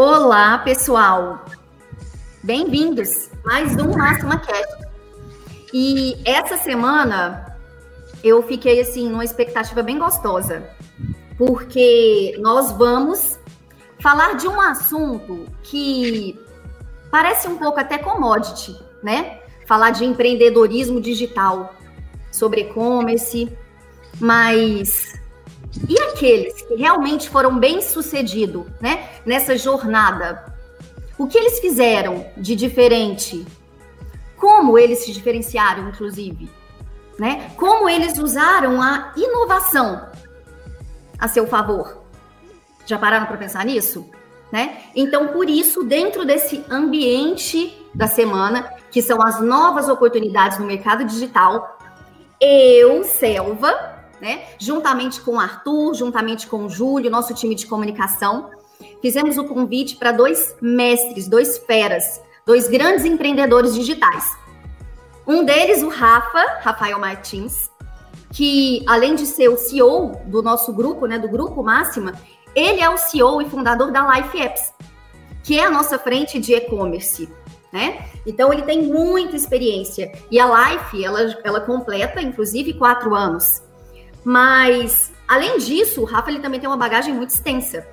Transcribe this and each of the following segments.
Olá, pessoal. Bem-vindos mais um Máxima Cast. E essa semana eu fiquei assim numa expectativa bem gostosa, porque nós vamos falar de um assunto que parece um pouco até commodity, né? Falar de empreendedorismo digital, sobre e-commerce, mas e aqueles que realmente foram bem-sucedidos, né, nessa jornada? O que eles fizeram de diferente? Como eles se diferenciaram, inclusive? Né? Como eles usaram a inovação a seu favor? Já pararam para pensar nisso? Né? Então, por isso, dentro desse ambiente da semana, que são as novas oportunidades no mercado digital, eu, Selva, né, juntamente com o Arthur, juntamente com o Júlio, nosso time de comunicação, fizemos o convite para dois mestres, dois feras, dois grandes empreendedores digitais. Um deles, o Rafa, Rafael Martins, que além de ser o CEO do nosso grupo, né, do Grupo Máxima, ele é o CEO e fundador da Life Apps, que é a nossa frente de e-commerce. Né? Então ele tem muita experiência e a Life ela, ela completa inclusive quatro anos. Mas além disso, o Rafa ele também tem uma bagagem muito extensa.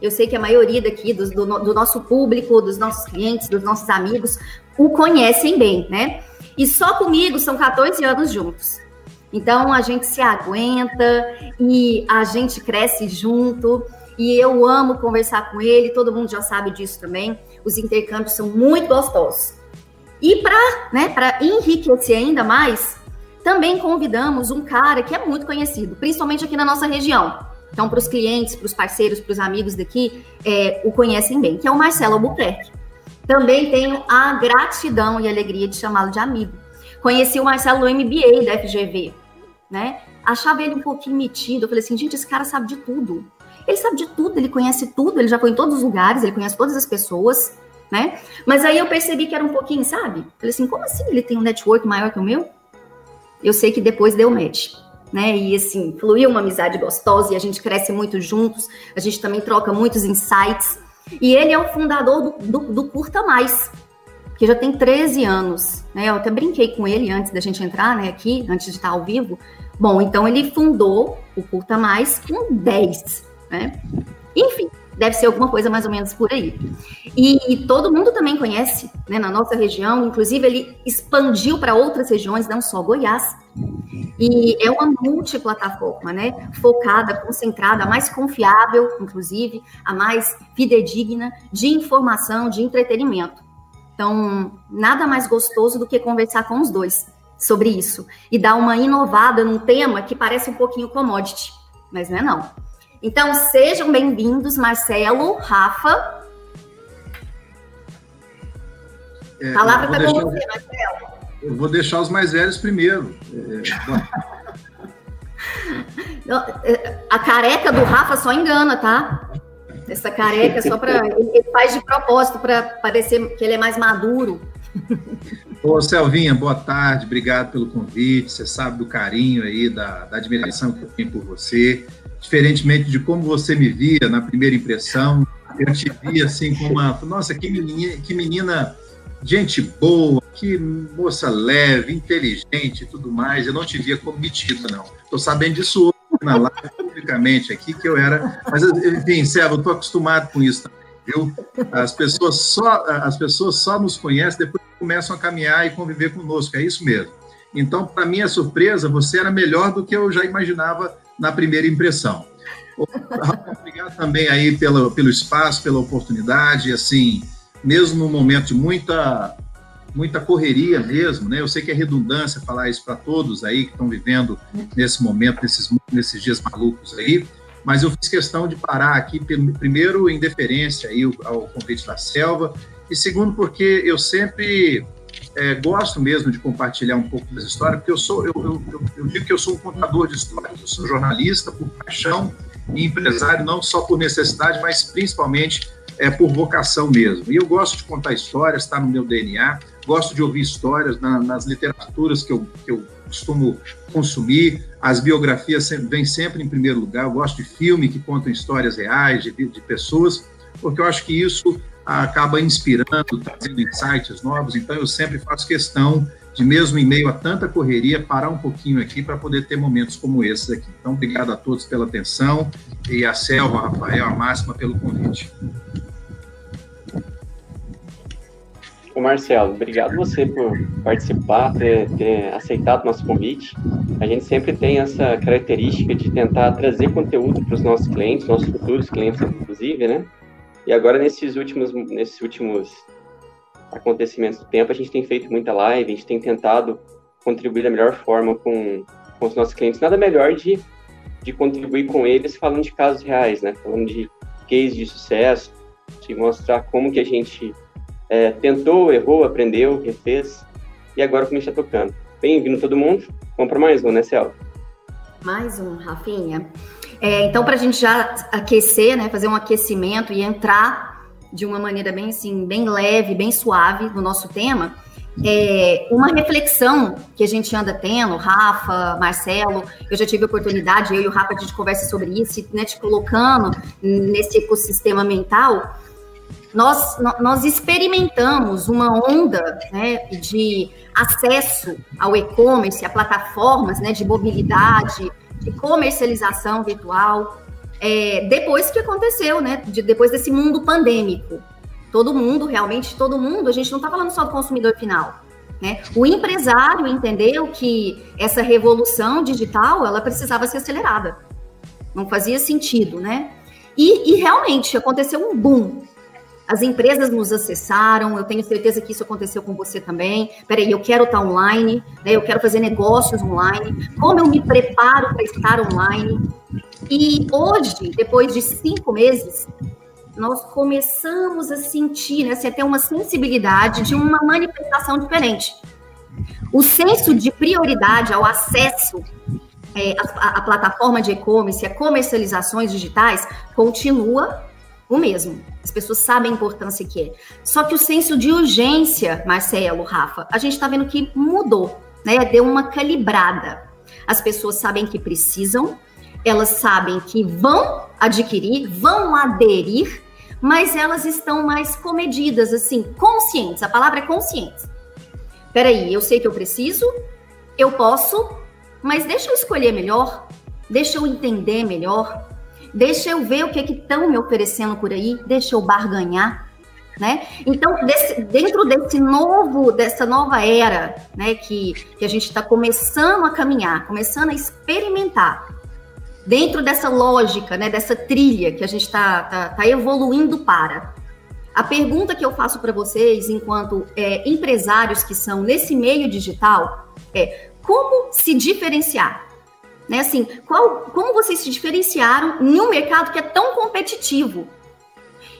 Eu sei que a maioria daqui do, do, do nosso público, dos nossos clientes, dos nossos amigos, o conhecem bem, né? E só comigo são 14 anos juntos. Então a gente se aguenta e a gente cresce junto. E eu amo conversar com ele, todo mundo já sabe disso também. Os intercâmbios são muito gostosos. E para né, enriquecer ainda mais, também convidamos um cara que é muito conhecido, principalmente aqui na nossa região. Então, para os clientes, para os parceiros, para os amigos daqui, é, o conhecem bem, que é o Marcelo Albuquerque. Também tenho a gratidão e alegria de chamá-lo de amigo. Conheci o Marcelo no MBA da FGV, né? Achava ele um pouquinho metido. Eu falei assim, gente, esse cara sabe de tudo. Ele sabe de tudo, ele conhece tudo, ele já foi em todos os lugares, ele conhece todas as pessoas, né? Mas aí eu percebi que era um pouquinho, sabe? Falei assim, como assim ele tem um network maior que o meu? Eu sei que depois deu match, né? E assim, fluiu uma amizade gostosa e a gente cresce muito juntos, a gente também troca muitos insights. E ele é o fundador do, do, do Curta Mais, que já tem 13 anos, né? Eu até brinquei com ele antes da gente entrar, né, aqui, antes de estar ao vivo. Bom, então ele fundou o Curta Mais com 10 né? Enfim, deve ser alguma coisa mais ou menos por aí. E, e todo mundo também conhece, né, na nossa região, inclusive ele expandiu para outras regiões, não só Goiás. E é uma multiplataforma, né, focada, concentrada, a mais confiável, inclusive, a mais fidedigna de informação, de entretenimento. Então, nada mais gostoso do que conversar com os dois sobre isso e dar uma inovada num tema que parece um pouquinho commodity, mas não é não. Então, sejam bem-vindos, Marcelo, Rafa. É, Palavra está com você, Marcelo. Eu vou deixar os mais velhos primeiro. É, é a careca do Rafa só engana, tá? Essa careca é só para. Ele faz de propósito para parecer que ele é mais maduro. Ô, Selvinha, boa tarde, obrigado pelo convite. Você sabe do carinho aí, da, da admiração que eu tenho por você diferentemente de como você me via na primeira impressão, eu te via assim com uma, nossa, que menina, que menina, gente boa, que moça leve, inteligente e tudo mais. Eu não te via como metida, não. Estou sabendo disso hoje na live, publicamente aqui, que eu era. Mas, enfim, Sérgio, eu estou acostumado com isso também, viu? As pessoas, só, as pessoas só nos conhecem depois que começam a caminhar e conviver conosco, é isso mesmo. Então, para minha surpresa, você era melhor do que eu já imaginava na primeira impressão. Obrigado também aí pelo, pelo espaço, pela oportunidade, assim, mesmo no momento de muita muita correria mesmo, né? Eu sei que é redundância falar isso para todos aí que estão vivendo nesse momento, nesses, nesses dias malucos aí, mas eu fiz questão de parar aqui, primeiro em deferência aí ao convite da Selva, e segundo porque eu sempre é, gosto mesmo de compartilhar um pouco das histórias, porque eu sou, eu, eu, eu, digo que eu sou um contador de histórias, eu sou jornalista por paixão e empresário, não só por necessidade, mas principalmente é, por vocação mesmo. E eu gosto de contar histórias, está no meu DNA, gosto de ouvir histórias na, nas literaturas que eu, que eu costumo consumir, as biografias vêm sempre em primeiro lugar, eu gosto de filme que contam histórias reais, de, de pessoas, porque eu acho que isso acaba inspirando, trazendo insights novos. Então, eu sempre faço questão de, mesmo em meio a tanta correria, parar um pouquinho aqui para poder ter momentos como esses aqui. Então, obrigado a todos pela atenção e a Selva, a Rafael, a Máxima pelo convite. Ô Marcelo, obrigado você por participar, ter, ter aceitado nosso convite. A gente sempre tem essa característica de tentar trazer conteúdo para os nossos clientes, nossos futuros clientes, inclusive, né? E agora, nesses últimos, nesses últimos acontecimentos do tempo, a gente tem feito muita live, a gente tem tentado contribuir da melhor forma com, com os nossos clientes. Nada melhor de, de contribuir com eles falando de casos reais, né? Falando de cases de sucesso, de mostrar como que a gente é, tentou, errou, aprendeu, refez, e agora como a gente está tocando. Bem-vindo todo mundo. Vamos para mais um, né, Cel? Mais um, Rafinha. É, então, para a gente já aquecer, né, fazer um aquecimento e entrar de uma maneira bem assim, bem leve, bem suave no nosso tema, é, uma reflexão que a gente anda tendo, Rafa, Marcelo, eu já tive a oportunidade, eu e o Rafa, a gente conversa sobre isso, né, te colocando nesse ecossistema mental, nós, nós experimentamos uma onda né, de acesso ao e-commerce, a plataformas né, de mobilidade, de comercialização virtual, é, depois que aconteceu, né, de, depois desse mundo pandêmico. Todo mundo, realmente, todo mundo, a gente não está falando só do consumidor final. Né? O empresário entendeu que essa revolução digital ela precisava ser acelerada. Não fazia sentido, né? E, e realmente aconteceu um boom as empresas nos acessaram, eu tenho certeza que isso aconteceu com você também. Peraí, eu quero estar online, né? eu quero fazer negócios online. Como eu me preparo para estar online? E hoje, depois de cinco meses, nós começamos a sentir, né, assim, a ter uma sensibilidade de uma manifestação diferente. O senso de prioridade ao acesso é, plataforma de e-commerce, a comercializações digitais, continua o mesmo. As pessoas sabem a importância que é. Só que o senso de urgência, Marcelo, Rafa, a gente está vendo que mudou, né? Deu uma calibrada. As pessoas sabem que precisam, elas sabem que vão adquirir, vão aderir, mas elas estão mais comedidas, assim, conscientes. A palavra é consciente. Peraí, eu sei que eu preciso, eu posso, mas deixa eu escolher melhor, deixa eu entender melhor, deixa eu ver o que estão me oferecendo por aí, deixa eu barganhar, né? Então, desse, dentro desse novo, dessa nova era, né, que, que a gente está começando a caminhar, começando a experimentar, dentro dessa lógica, né, dessa trilha que a gente está tá, tá evoluindo para. A pergunta que eu faço para vocês, enquanto é, empresários que são nesse meio digital, é como se diferenciar? Né? Assim, qual, como vocês se diferenciaram em um mercado que é tão competitivo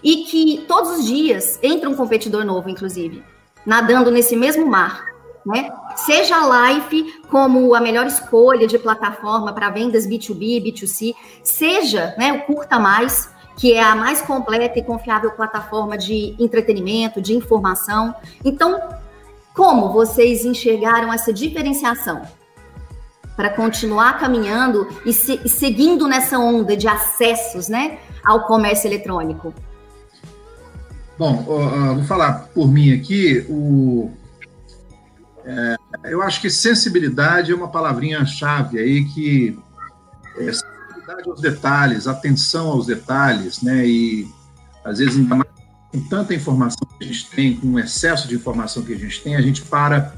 e que todos os dias entra um competidor novo, inclusive, nadando nesse mesmo mar, né? Seja a Life como a melhor escolha de plataforma para vendas B2B, B2C, seja né, o Curta Mais, que é a mais completa e confiável plataforma de entretenimento, de informação. Então, como vocês enxergaram essa diferenciação? Para continuar caminhando e, se, e, seguindo nessa onda de acessos né, ao comércio eletrônico? Bom, vou falar por mim aqui. O, é, eu acho que sensibilidade é uma palavrinha-chave aí que é, sensibilidade aos detalhes, atenção aos detalhes, né? E às vezes ainda mais com tanta informação que a gente tem, com o excesso de informação que a gente tem, a gente para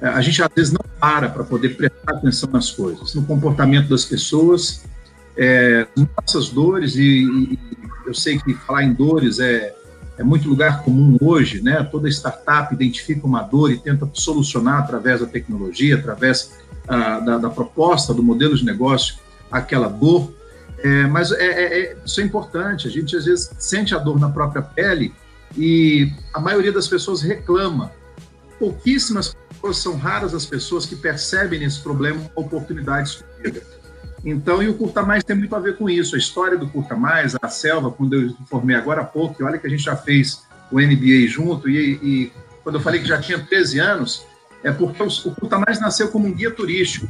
a gente às vezes não para para poder prestar atenção nas coisas, no comportamento das pessoas, é, nossas dores, e, e, eu sei que falar em dores é, é muito lugar comum hoje, né? Toda startup identifica uma dor e tenta solucionar através da tecnologia, através ah, da, da, proposta, do modelo de negócio, aquela dor. É, mas é, é, é, isso é importante, a gente às vezes sente a dor na própria pele e a maioria das pessoas reclama. Pouquíssimas são raras as pessoas que percebem nesse problema uma oportunidade Então, e o Curta Mais tem muito a ver com isso. A história do Curta Mais, a Selva, quando eu informei agora há pouco, e olha que a gente já fez o MBA junto, e, e quando eu falei que já tinha 13 anos, é porque o Curta Mais nasceu como um guia turístico.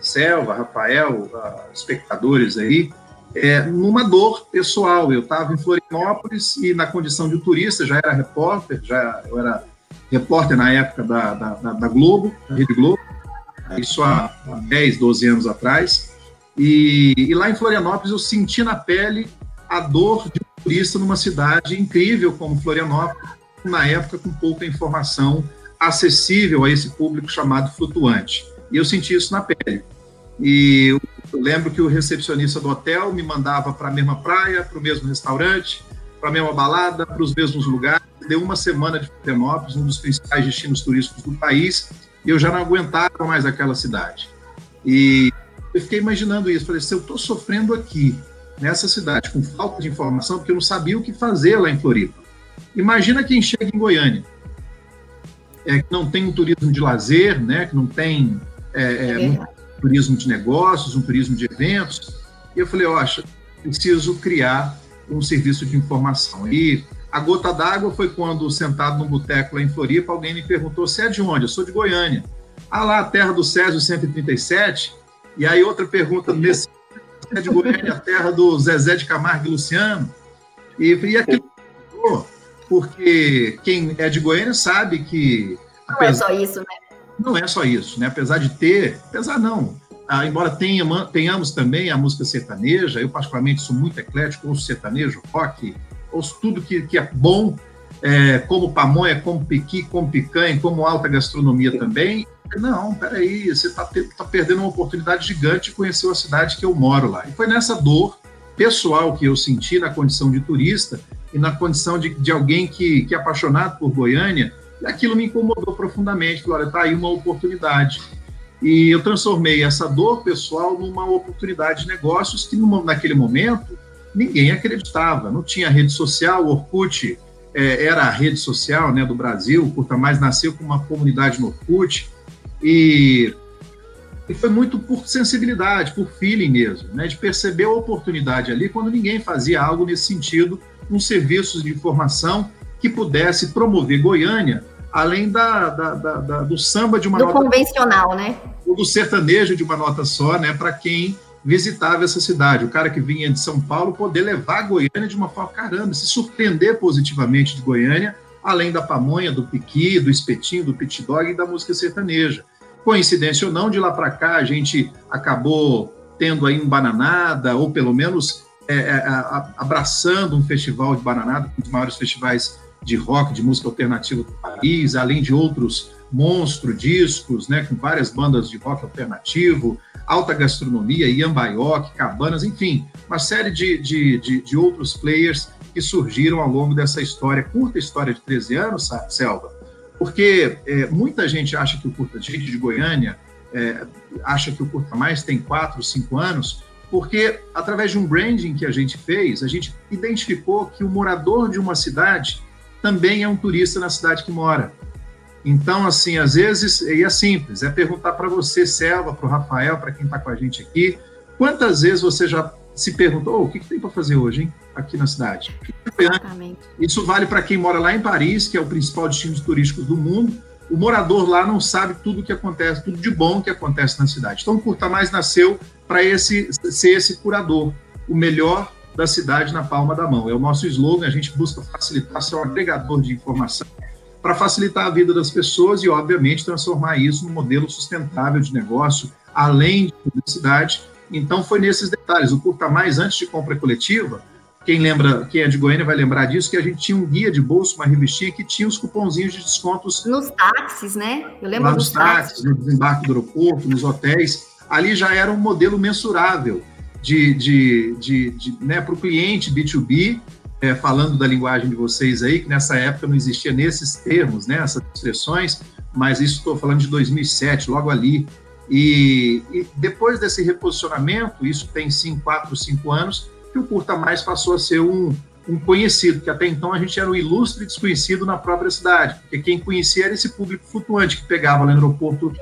Selva, Rafael, uh, espectadores aí, é, numa dor pessoal. Eu estava em Florianópolis e, na condição de turista, já era repórter, já eu era repórter na época da, da, da, Globo, da Rede Globo, isso há 10, 12 anos atrás. E, e, lá em Florianópolis eu senti na pele a dor de um turista numa cidade incrível como Florianópolis, na época com pouca informação acessível a esse público chamado flutuante. E eu senti isso na pele. E eu lembro que o recepcionista do hotel me mandava para a mesma praia, para o mesmo restaurante, para a mesma balada, para os mesmos lugares. Deu uma semana de Florianópolis, um dos principais destinos turísticos do país, e eu já não aguentava mais aquela cidade. E eu fiquei imaginando isso. Falei, se eu estou sofrendo aqui, nessa cidade, com falta de informação, porque eu não sabia o que fazer lá em Floripa. Imagina quem chega em Goiânia, é, que não tem um turismo de lazer, né, que não tem é, é, um turismo de negócios, um turismo de eventos. E eu falei, ó, preciso criar um serviço de informação. E a gota d'água foi quando, sentado num boteco lá em Floripa, alguém me perguntou: você é de onde? Eu sou de Goiânia. Ah, lá, a terra do Césio 137. E aí, outra pergunta nesse é de Goiânia, a terra do Zezé de Camargo e Luciano. E, e aquilo porque quem é de Goiânia sabe que. Não é só isso, né? Não é só isso, né? Apesar de ter, apesar não, ah, embora tenha, tenhamos também a música sertaneja, eu particularmente sou muito eclético, ouço sertanejo, rock, ouço tudo que, que é bom, é, como pamonha, como piqui, como picanha, como alta gastronomia também. Não, peraí, você está tá perdendo uma oportunidade gigante de conhecer a cidade que eu moro lá. E foi nessa dor pessoal que eu senti na condição de turista e na condição de, de alguém que, que é apaixonado por Goiânia, e aquilo me incomodou profundamente. Falei, olha, está aí uma oportunidade. E eu transformei essa dor pessoal numa oportunidade de negócios que, naquele momento, ninguém acreditava. Não tinha rede social, o Orkut é, era a rede social né, do Brasil, o Curta Mais nasceu com uma comunidade no Orkut, e, e foi muito por sensibilidade, por feeling mesmo, né, de perceber a oportunidade ali quando ninguém fazia algo nesse sentido um serviço de informação que pudesse promover Goiânia, além da, da, da, da do samba de uma do nota... convencional, né? Ou do sertanejo de uma nota só, né? Para quem visitava essa cidade. O cara que vinha de São Paulo poder levar Goiânia de uma forma, caramba, se surpreender positivamente de Goiânia, além da pamonha, do piqui, do espetinho, do pit dog e da música sertaneja. Coincidência ou não, de lá para cá a gente acabou tendo aí um bananada, ou pelo menos é, é, abraçando um festival de Bananada, um dos maiores festivais de rock, de música alternativa do país, além de outros monstro discos, né, com várias bandas de rock alternativo, alta gastronomia, Iambaioque, Cabanas, enfim, uma série de, de, de, de, outros players que surgiram ao longo dessa história, curta história de 13 anos, Selva, porque é, muita gente acha que o Curta, gente de Goiânia, é, acha que o Curta Mais tem 4, 5 anos, porque através de um branding que a gente fez, a gente identificou que o morador de uma cidade também é um turista na cidade que mora. Então, assim, às vezes, e é simples, é perguntar para você, Selva, para o Rafael, para quem está com a gente aqui, quantas vezes você já se perguntou, oh, o que, que tem para fazer hoje, hein, aqui na cidade? Exatamente. Isso vale para quem mora lá em Paris, que é o principal destino turístico do mundo, o morador lá não sabe tudo o que acontece, tudo de bom que acontece na cidade. Então, o Curta Mais nasceu para esse, ser esse curador, o melhor da cidade na palma da mão. É o nosso slogan, a gente busca facilitar, ser um agregador de informação para facilitar a vida das pessoas e, obviamente, transformar isso num modelo sustentável de negócio, além de publicidade. Então, foi nesses detalhes. O Curta Mais, antes de compra coletiva, quem lembra, quem é de Goiânia vai lembrar disso, que a gente tinha um guia de bolso, uma revistinha que tinha os cupomzinhos de descontos. Nos táxis, né? Eu lembro nos táxis, táxis, no desembarque do aeroporto, nos hotéis. Ali já era um modelo mensurável de, de, de, de né, para o cliente B2B, é, falando da linguagem de vocês aí, que nessa época não existia nesses termos, né, essas expressões, mas isso estou falando de 2007, logo ali. E, e depois desse reposicionamento, isso tem sim quatro, cinco anos, que o Curta Mais passou a ser um, um conhecido, que até então a gente era um ilustre desconhecido na própria cidade, porque quem conhecia era esse público flutuante que pegava lá no aeroporto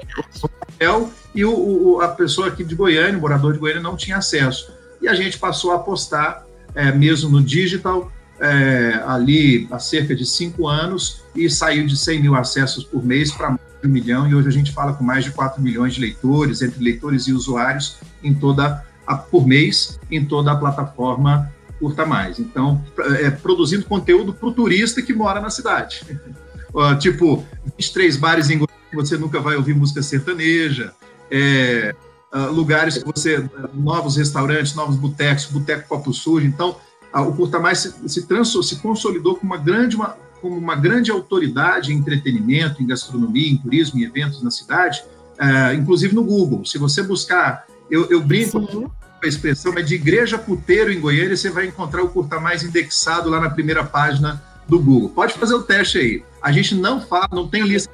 hotel e o, o, a pessoa aqui de Goiânia, o morador de Goiânia, não tinha acesso. E a gente passou a apostar é, mesmo no digital, é, ali há cerca de cinco anos, e saiu de 100 mil acessos por mês para mais de um milhão, e hoje a gente fala com mais de 4 milhões de leitores, entre leitores e usuários, em toda por mês em toda a plataforma Curta Mais. Então, é, produzindo conteúdo para o turista que mora na cidade. uh, tipo, 23 bares em você nunca vai ouvir música sertaneja, é, uh, lugares que você. novos restaurantes, novos botecos, boteco copo sujo. Então, uh, o Curta Mais se, se, se consolidou como uma grande. Uma, como uma grande autoridade em entretenimento, em gastronomia, em turismo, em eventos na cidade, inclusive no Google. Se você buscar, eu, eu brinco Sim. com a expressão, é de igreja puteiro em Goiânia, você vai encontrar o Curta Mais indexado lá na primeira página do Google. Pode fazer o teste aí. A gente não fala, não tem lista,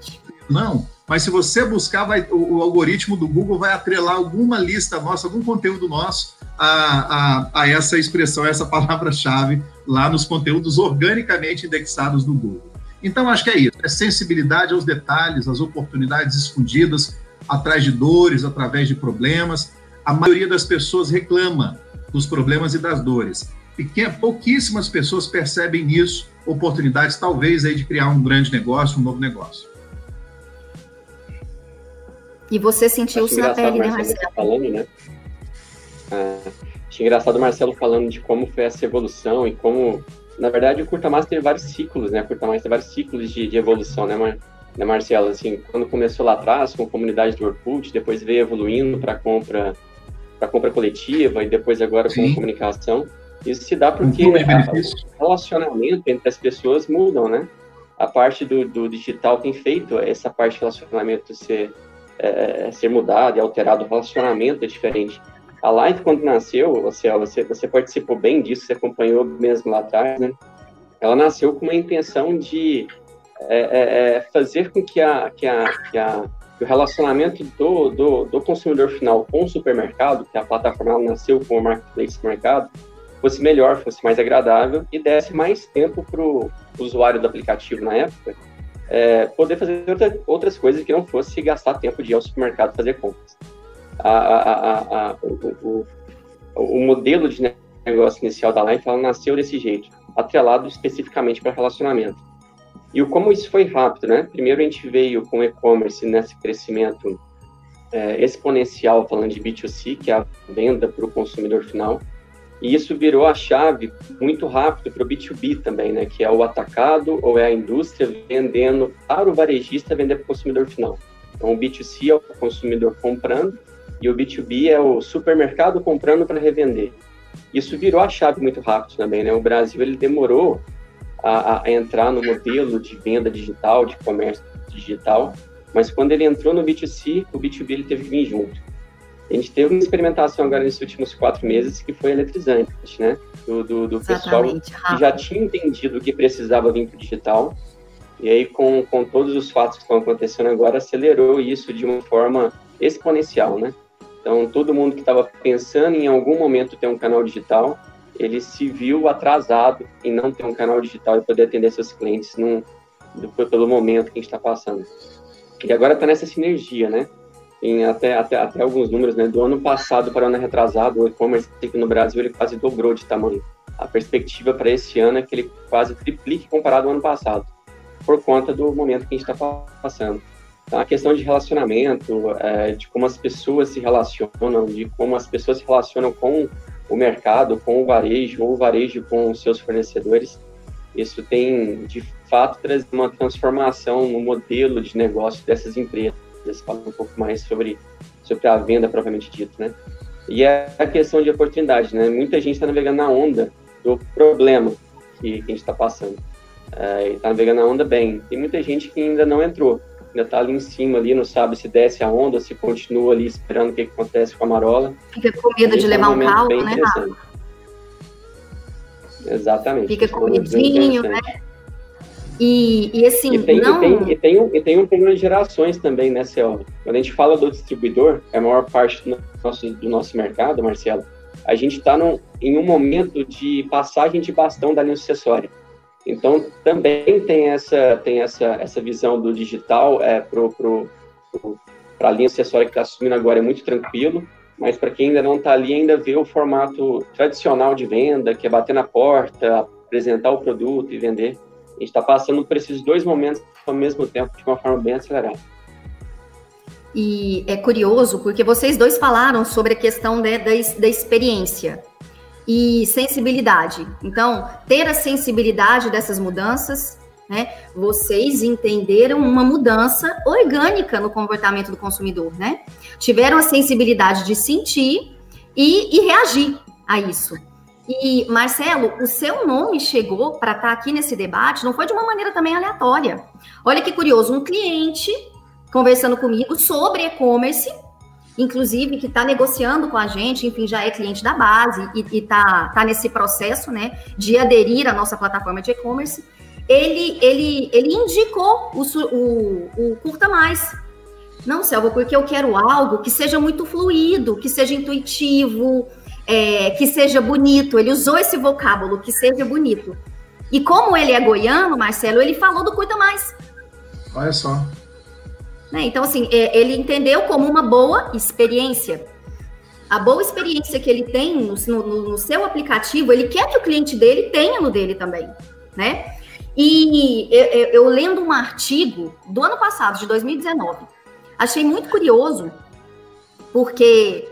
não, mas se você buscar, vai, o, o, algoritmo do Google vai atrelar alguma lista nossa, algum conteúdo nosso a, a, a essa expressão, a essa palavra-chave lá nos conteúdos organicamente indexados do Google. Então, acho que é isso: é sensibilidade aos detalhes, às oportunidades escondidas atrás de dores, através de problemas. A maioria das pessoas reclama dos problemas e das dores. Pequena, pouquíssimas pessoas percebem nisso oportunidades, talvez, aí de criar um grande negócio, um novo negócio. E você sentiu isso na pele, né, Marcelo? Tá falando, né? Ah, achei engraçado o Marcelo falando de como foi essa evolução e como, na verdade, o Curta Mais teve vários ciclos, né? O Curta Mais teve vários ciclos de, de evolução, né, Mar né, Marcelo? Assim, quando começou lá atrás, com a comunidade do Orkut, depois veio evoluindo para compra para compra coletiva e depois agora Sim. com comunicação. Isso se dá porque o relacionamento entre as pessoas mudam, né? A parte do, do digital tem feito essa parte de relacionamento ser, é, ser mudado e alterado, o relacionamento é diferente. A Live, quando nasceu, você, você, você participou bem disso, você acompanhou mesmo lá atrás, né? Ela nasceu com uma intenção de é, é, é fazer com que, a, que, a, que, a, que o relacionamento do, do, do, consumidor final com o supermercado, que a plataforma nasceu com o marketplace mercado, fosse melhor, fosse mais agradável e desse mais tempo para o usuário do aplicativo na época é, poder fazer outra, outras coisas que não fosse gastar tempo de ir ao supermercado fazer compras. A, a, a, o, o, o, modelo de negócio inicial da Life ela nasceu desse jeito, atrelado especificamente para relacionamento. E o, como isso foi rápido, né? Primeiro a gente veio com e-commerce nesse crescimento é, exponencial, falando de B2C, que é a venda para o consumidor final. E isso virou a chave muito rápido para o B2B também, né? Que é o atacado ou é a indústria vendendo para o varejista vender para o consumidor final. Então, o B2C é o consumidor comprando e o B2B é o supermercado comprando para revender. Isso virou a chave muito rápido também, né? O Brasil ele demorou a, a entrar no modelo de venda digital, de comércio digital, mas quando ele entrou no B2C, o B2B ele teve que vir junto. A gente teve uma experimentação agora nesses últimos quatro meses que foi eletrizante, né? Do, do, do pessoal que já tinha entendido que precisava vir para o digital. E aí, com, com todos os fatos que estão acontecendo agora, acelerou isso de uma forma exponencial, né? Então, todo mundo que estava pensando em algum momento ter um canal digital, ele se viu atrasado em não ter um canal digital e poder atender seus clientes num, pelo momento que a gente está passando. E agora está nessa sinergia, né? Em até, até, até alguns números, né? Do ano passado para o ano retrasado, o e-commerce no Brasil ele quase dobrou de tamanho. A perspectiva para esse ano é que ele quase triplique comparado ao ano passado, por conta do momento que a gente está passando. Então, a questão de relacionamento, é, de como as pessoas se relacionam, de como as pessoas se relacionam com o mercado, com o varejo, ou o varejo com os seus fornecedores, isso tem, de fato, trazido uma transformação no modelo de negócio dessas empresas fala um pouco mais sobre, sobre a venda propriamente dita, né? E é a questão de oportunidade, né? Muita gente está navegando na onda do problema que, que a gente está passando. É, e está navegando na onda bem. Tem muita gente que ainda não entrou, ainda está ali em cima, ali, não sabe se desce a onda, se continua ali esperando o que, que acontece com a marola. Fica com medo de levar um, um caldo, né, Exatamente. Fica com medinho, né? E, e assim, e tem, não... E tem, e tem, um, e tem um problema de gerações também, né, Céu? Quando a gente fala do distribuidor, é a maior parte do nosso, do nosso mercado, Marcelo, a gente está em um momento de passagem de bastão da linha sucessória. Então, também tem essa, tem essa, essa visão do digital é, para a linha sucessória que está assumindo agora é muito tranquilo, mas para quem ainda não está ali, ainda vê o formato tradicional de venda, que é bater na porta, apresentar o produto e vender. A gente está passando por esses dois momentos ao mesmo tempo, de uma forma bem acelerada. e é curioso porque vocês dois falaram sobre a questão né, da, da experiência e sensibilidade. Então, ter a sensibilidade dessas mudanças, né? Vocês entenderam uma mudança orgânica no comportamento do consumidor, né? Tiveram a sensibilidade de sentir e, e reagir a isso. E, Marcelo, o seu nome chegou para estar tá aqui nesse debate, não foi de uma maneira também aleatória. Olha que curioso, um cliente conversando comigo sobre e-commerce, inclusive que está negociando com a gente, enfim, já é cliente da base e está tá nesse processo, né, de aderir à nossa plataforma de e-commerce, ele, ele, ele indicou o, o, o Curta Mais. Não, Selva, porque eu quero algo que seja muito fluido, que seja intuitivo, é, que seja bonito. Ele usou esse vocábulo, que seja bonito. E como ele é goiano, Marcelo, ele falou do Curta Mais. Olha só. Né? Então, assim, é, ele entendeu como uma boa experiência. A boa experiência que ele tem no, no, no, seu aplicativo, ele quer que o cliente dele tenha no dele também, né? E eu, eu, eu lendo um artigo do ano passado, de 2019, achei muito curioso, porque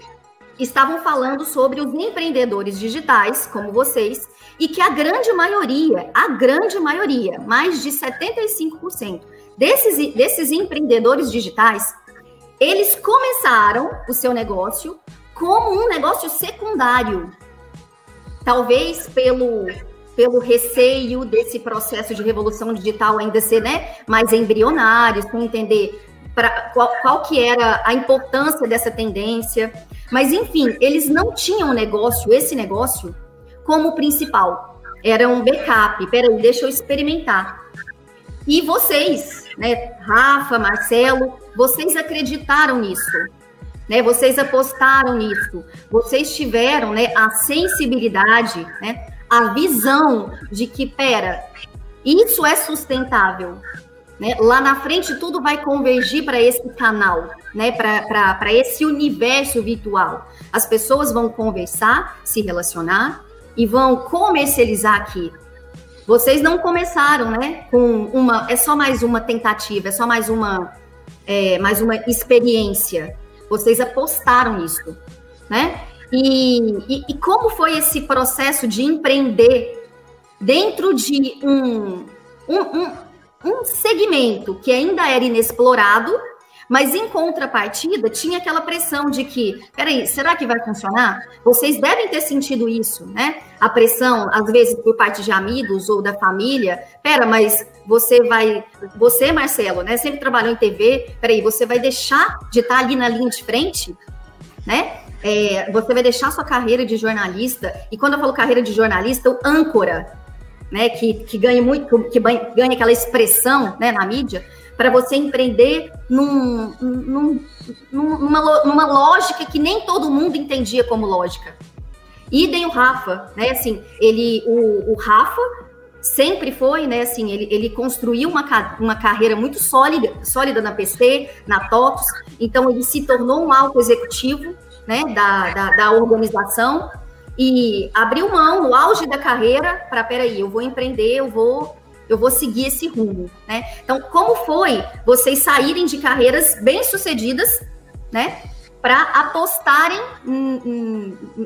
estavam falando sobre os empreendedores digitais, como vocês, e que a grande maioria, a grande maioria, mais de 75%, desses, desses empreendedores digitais, eles começaram o seu negócio como um negócio secundário. Talvez pelo, pelo receio desse processo de revolução digital ainda ser né, mais embrionário, sem entender pra, qual, qual que era a importância dessa tendência. Mas, enfim, eles não tinham negócio, esse negócio, como principal. Era um backup. Peraí, deixa eu experimentar. E vocês, né, Rafa, Marcelo, vocês acreditaram nisso, né? Vocês apostaram nisso, vocês tiveram, né, a sensibilidade, né, a visão de que, pera, isso é sustentável, né? Lá na frente tudo vai convergir para esse canal, né? Para esse universo virtual. As pessoas vão conversar, se relacionar e vão comercializar aqui. Vocês não começaram, né? Com uma. É só mais uma tentativa, é só mais uma, é, mais uma experiência. Vocês apostaram nisso, né? E, e, e, como foi esse processo de empreender dentro de um, um, um, um segmento que ainda era inexplorado, mas em contrapartida, tinha aquela pressão de que, peraí, será que vai funcionar? Vocês devem ter sentido isso, né? A pressão, às vezes, por parte de amigos ou da família. Pera, mas você vai. Você, Marcelo, né? Sempre trabalhou em TV. Peraí, você vai deixar de estar ali na linha de frente, né? É, você vai deixar sua carreira de jornalista. E quando eu falo carreira de jornalista, o âncora, né? Que, que ganha muito, que ganha aquela expressão né, na mídia para você empreender num, num, numa, numa lógica que nem todo mundo entendia como lógica. Idem o Rafa, né? Assim, ele, o, o Rafa sempre foi, né? Assim, ele, ele construiu uma, uma carreira muito sólida, sólida na PC, na TOTOS, então ele se tornou um alto executivo, né? Da, da, da organização e abriu mão no auge da carreira para, peraí, eu vou empreender, eu vou eu vou seguir esse rumo, né? Então, como foi vocês saírem de carreiras bem-sucedidas, né, para apostarem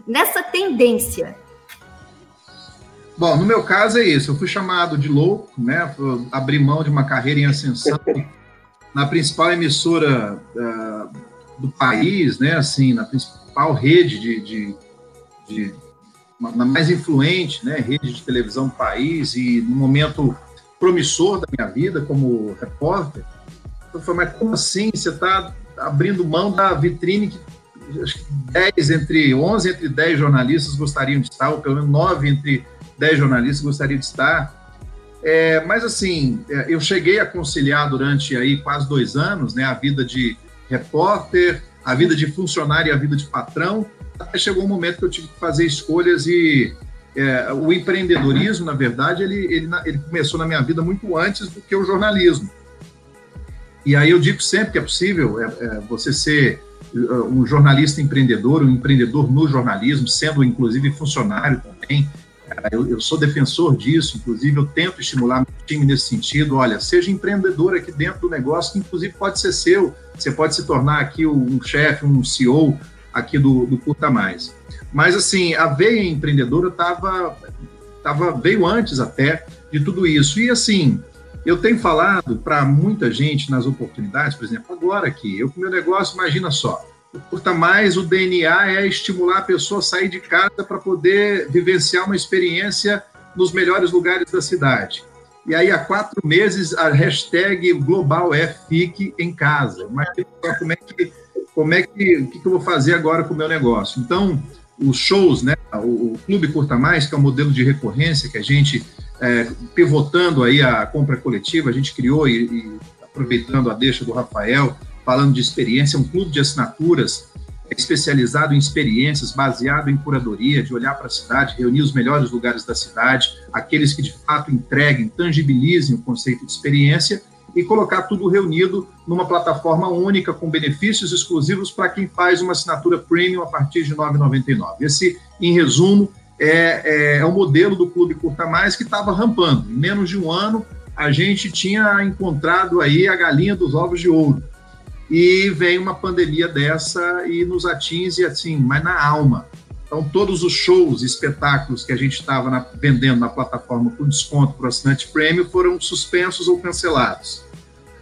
nessa tendência? Bom, no meu caso é isso. Eu fui chamado de louco, né? Abri mão de uma carreira em ascensão na principal emissora uh, do país, né? Assim, na principal rede de, de, de na mais influente, né? Rede de televisão do país e no momento promissor da minha vida como repórter. Eu falei, mas como assim? Você está abrindo mão da vitrine que acho que 10 entre 11 entre 10 jornalistas gostariam de estar, ou pelo menos 9 entre 10 jornalistas gostariam de estar. É, mas assim, é, eu cheguei a conciliar durante aí quase dois anos, né, a vida de repórter, a vida de funcionário e a vida de patrão. Chegou um momento que eu tive que fazer escolhas e é, o empreendedorismo, na verdade, ele, ele, ele começou na minha vida muito antes do que o jornalismo. E aí eu digo sempre que é possível é, é, você ser uh, um jornalista empreendedor, um empreendedor no jornalismo, sendo inclusive funcionário também. Eu, eu, sou defensor disso, inclusive eu tento estimular meu time nesse sentido. Olha, seja empreendedor aqui dentro do negócio, que inclusive pode ser seu, você pode se tornar aqui um chefe, um CEO aqui do, do Curta Mais. Mas, assim, a veia empreendedora tava, tava, veio antes até de tudo isso. E, assim, eu tenho falado para muita gente nas oportunidades, por exemplo, agora aqui, eu com meu negócio, imagina só, o Curta Mais, o DNA é estimular a pessoa a sair de casa para poder vivenciar uma experiência nos melhores lugares da cidade. E aí, há quatro meses, a hashtag global é Fique em Casa. Mas como é que, como é que, o que, eu vou fazer agora com o meu negócio? Então, os shows, né? O, o Clube Curta Mais, que é um modelo de recorrência que a gente, é, pivotando aí a compra coletiva, a gente criou e, e aproveitando a deixa do Rafael, falando de experiência, um clube de assinaturas especializado em experiências, baseado em curadoria, de olhar para a cidade, reunir os melhores lugares da cidade, aqueles que de fato entreguem, tangibilizem o conceito de experiência e colocar tudo reunido numa plataforma única com benefícios exclusivos para quem faz uma assinatura premium a partir de R$ 9,99. Esse, em resumo, é, é, é o modelo do Clube Curta Mais que estava rampando. Em menos de um ano, a gente tinha encontrado aí a galinha dos ovos de ouro e vem uma pandemia dessa e nos atinge assim, mas na alma. Então, todos os shows, espetáculos que a gente estava vendendo na plataforma com desconto para o assinante prêmio foram suspensos ou cancelados.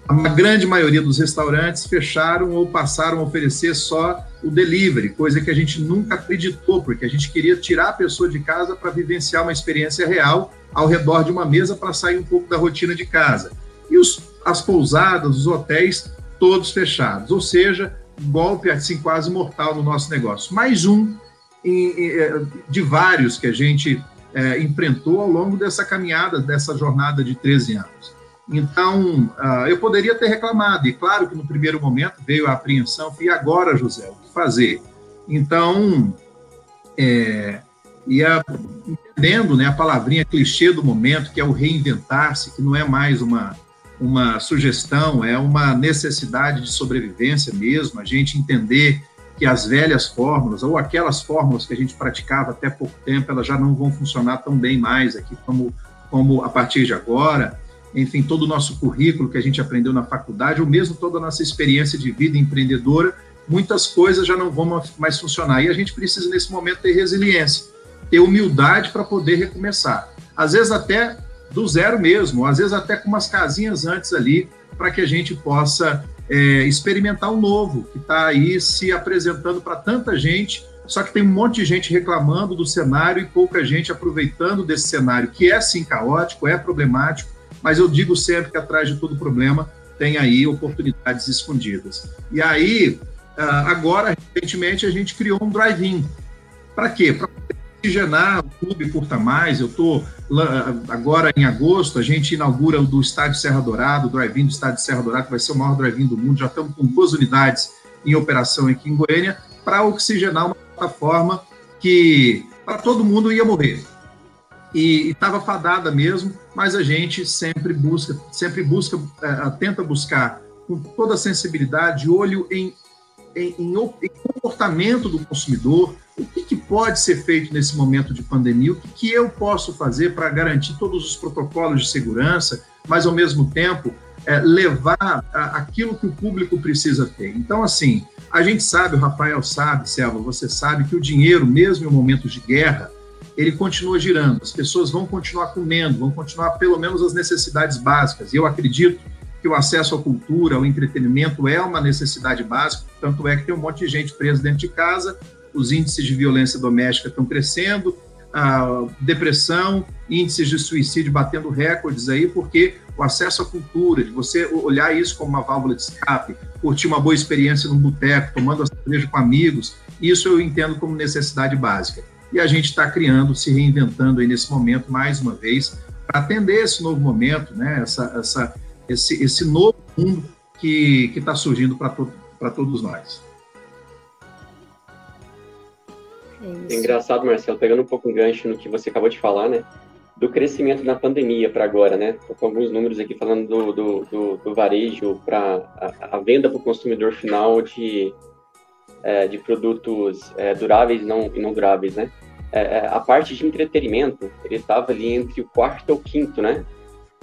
A grande maioria dos restaurantes fecharam ou passaram a oferecer só o delivery, coisa que a gente nunca acreditou, porque a gente queria tirar a pessoa de casa para vivenciar uma experiência real ao redor de uma mesa para sair um pouco da rotina de casa. E os, as pousadas, os hotéis todos fechados, ou seja, golpe assim quase mortal no nosso negócio. Mais um é, de vários que a gente é, enfrentou ao longo dessa caminhada, dessa jornada de 13 anos. Então, uh, eu poderia ter reclamado, e claro que no primeiro momento veio a apreensão, e agora, José, o que fazer? Então, é, ia entendendo né, a palavrinha clichê do momento, que é o reinventar-se, que não é mais uma, uma sugestão, é uma necessidade de sobrevivência mesmo, a gente entender que as velhas fórmulas, ou aquelas fórmulas que a gente praticava até pouco tempo, elas já não vão funcionar tão bem mais aqui como, como a partir de agora. Enfim, todo o nosso currículo que a gente aprendeu na faculdade, ou mesmo toda a nossa experiência de vida empreendedora, muitas coisas já não vão mais funcionar. E a gente precisa, nesse momento, ter resiliência, ter humildade para poder recomeçar. Às vezes, até do zero mesmo, às vezes até com umas casinhas antes ali, para que a gente possa é, experimentar o novo, que está aí se apresentando para tanta gente, só que tem um monte de gente reclamando do cenário e pouca gente aproveitando desse cenário, que é sim caótico, é problemático, mas eu digo sempre que atrás de todo problema tem aí oportunidades escondidas. E aí, ah, agora, recentemente, a gente criou um drive-in. Para quê? Para oxigenar o clube curta mais. Eu estou agora em agosto, a gente inaugura o do Estádio Serra Dourado, o drive-in do Estádio Serra Dourado, que vai ser o maior drive-in do mundo. Já estamos com duas unidades em operação aqui em Goiânia para oxigenar uma plataforma que para todo mundo ia morrer. E estava fadada mesmo, mas a gente sempre busca, sempre busca, é, tenta buscar com toda a sensibilidade, olho em, em, em, em comportamento do consumidor, o que, que, pode ser feito nesse momento de pandemia, o que, que eu posso fazer para garantir todos os protocolos de segurança, mas ao mesmo tempo é, levar a, aquilo que o público precisa ter. Então, assim, a gente sabe, o Rafael sabe, Selva, você sabe que o dinheiro, mesmo em momentos de guerra, ele continua girando, as pessoas vão continuar comendo, vão continuar pelo menos as necessidades básicas. E eu acredito que o acesso à cultura, ao entretenimento é uma necessidade básica, tanto é que tem um monte de gente presa dentro de casa os índices de violência doméstica estão crescendo, a depressão, índices de suicídio batendo recordes aí, porque o acesso à cultura, de você olhar isso como uma válvula de escape, curtir uma boa experiência num boteco, tomando a cerveja com amigos, isso eu entendo como necessidade básica. E a gente está criando, se reinventando aí nesse momento, mais uma vez, para atender esse novo momento, né? essa, essa, esse, esse novo mundo que está surgindo para to todos nós. É, engraçado, Marcelo, pegando um pouco um gancho no que você acabou de falar, né? Do crescimento na pandemia para agora, né? Tô com alguns números aqui falando do, do, do, do varejo para a, a, venda para o consumidor final de, é, de produtos é, duráveis e não, e não duráveis, né? É, é a parte de entretenimento, ele estava ali entre o quarto e o quinto, né?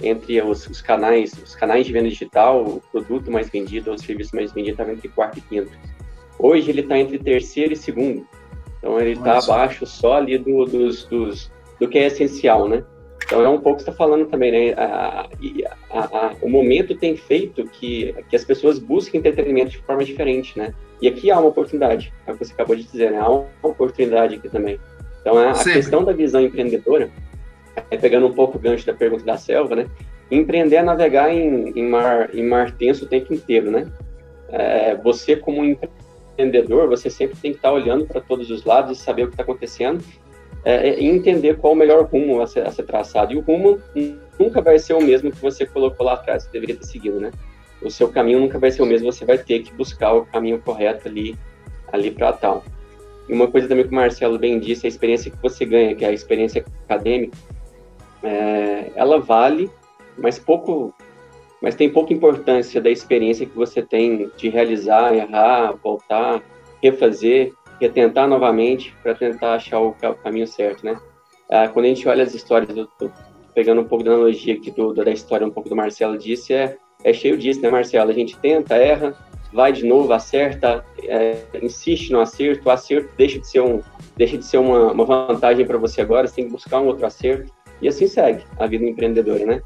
entre os, os, canais, os canais de venda digital, o produto mais vendido, o serviço mais vendido estava entre quarto e quinto. Hoje ele está entre terceiro e segundo. Então ele está abaixo só ali do, dos, dos, do que é essencial, né? Então é um pouco que está falando também, né? A, a, a, o momento tem feito que, que as pessoas busquem entretenimento de forma diferente, né? E aqui há uma oportunidade, é o que você acabou de dizer, né? Há uma oportunidade aqui também. Então a, a questão da visão empreendedora, é, pegando um pouco o gancho da pergunta da Selva, né? Empreender é navegar em, em, mar, em mar tenso o tempo inteiro, né? É, você como empreendedor, você sempre tem que estar olhando para todos os lados e saber o que está acontecendo é, é, e entender qual o melhor rumo a ser, a ser, traçado. E o rumo nunca vai ser o mesmo que você colocou lá atrás, que deveria ter seguido, né? O seu caminho nunca vai ser o mesmo, você vai ter que buscar o caminho correto ali, ali para tal. E uma coisa também que o Marcelo bem disse, a experiência que você ganha, que é a experiência acadêmica, é, ela vale, mas pouco, mas tem pouca importância da experiência que você tem de realizar, errar, voltar, refazer, retentar novamente para tentar achar o, caminho certo, né? Ah, quando a gente olha as histórias, eu tô pegando um pouco da analogia aqui do, da história, um pouco do Marcelo disse, é, é cheio disso, né, Marcelo? A gente tenta, erra, vai de novo, acerta, é, insiste no acerto, o acerto deixa de ser, um, deixa de ser uma, uma vantagem para você agora, você tem que buscar um outro acerto, e assim segue a vida empreendedora, né?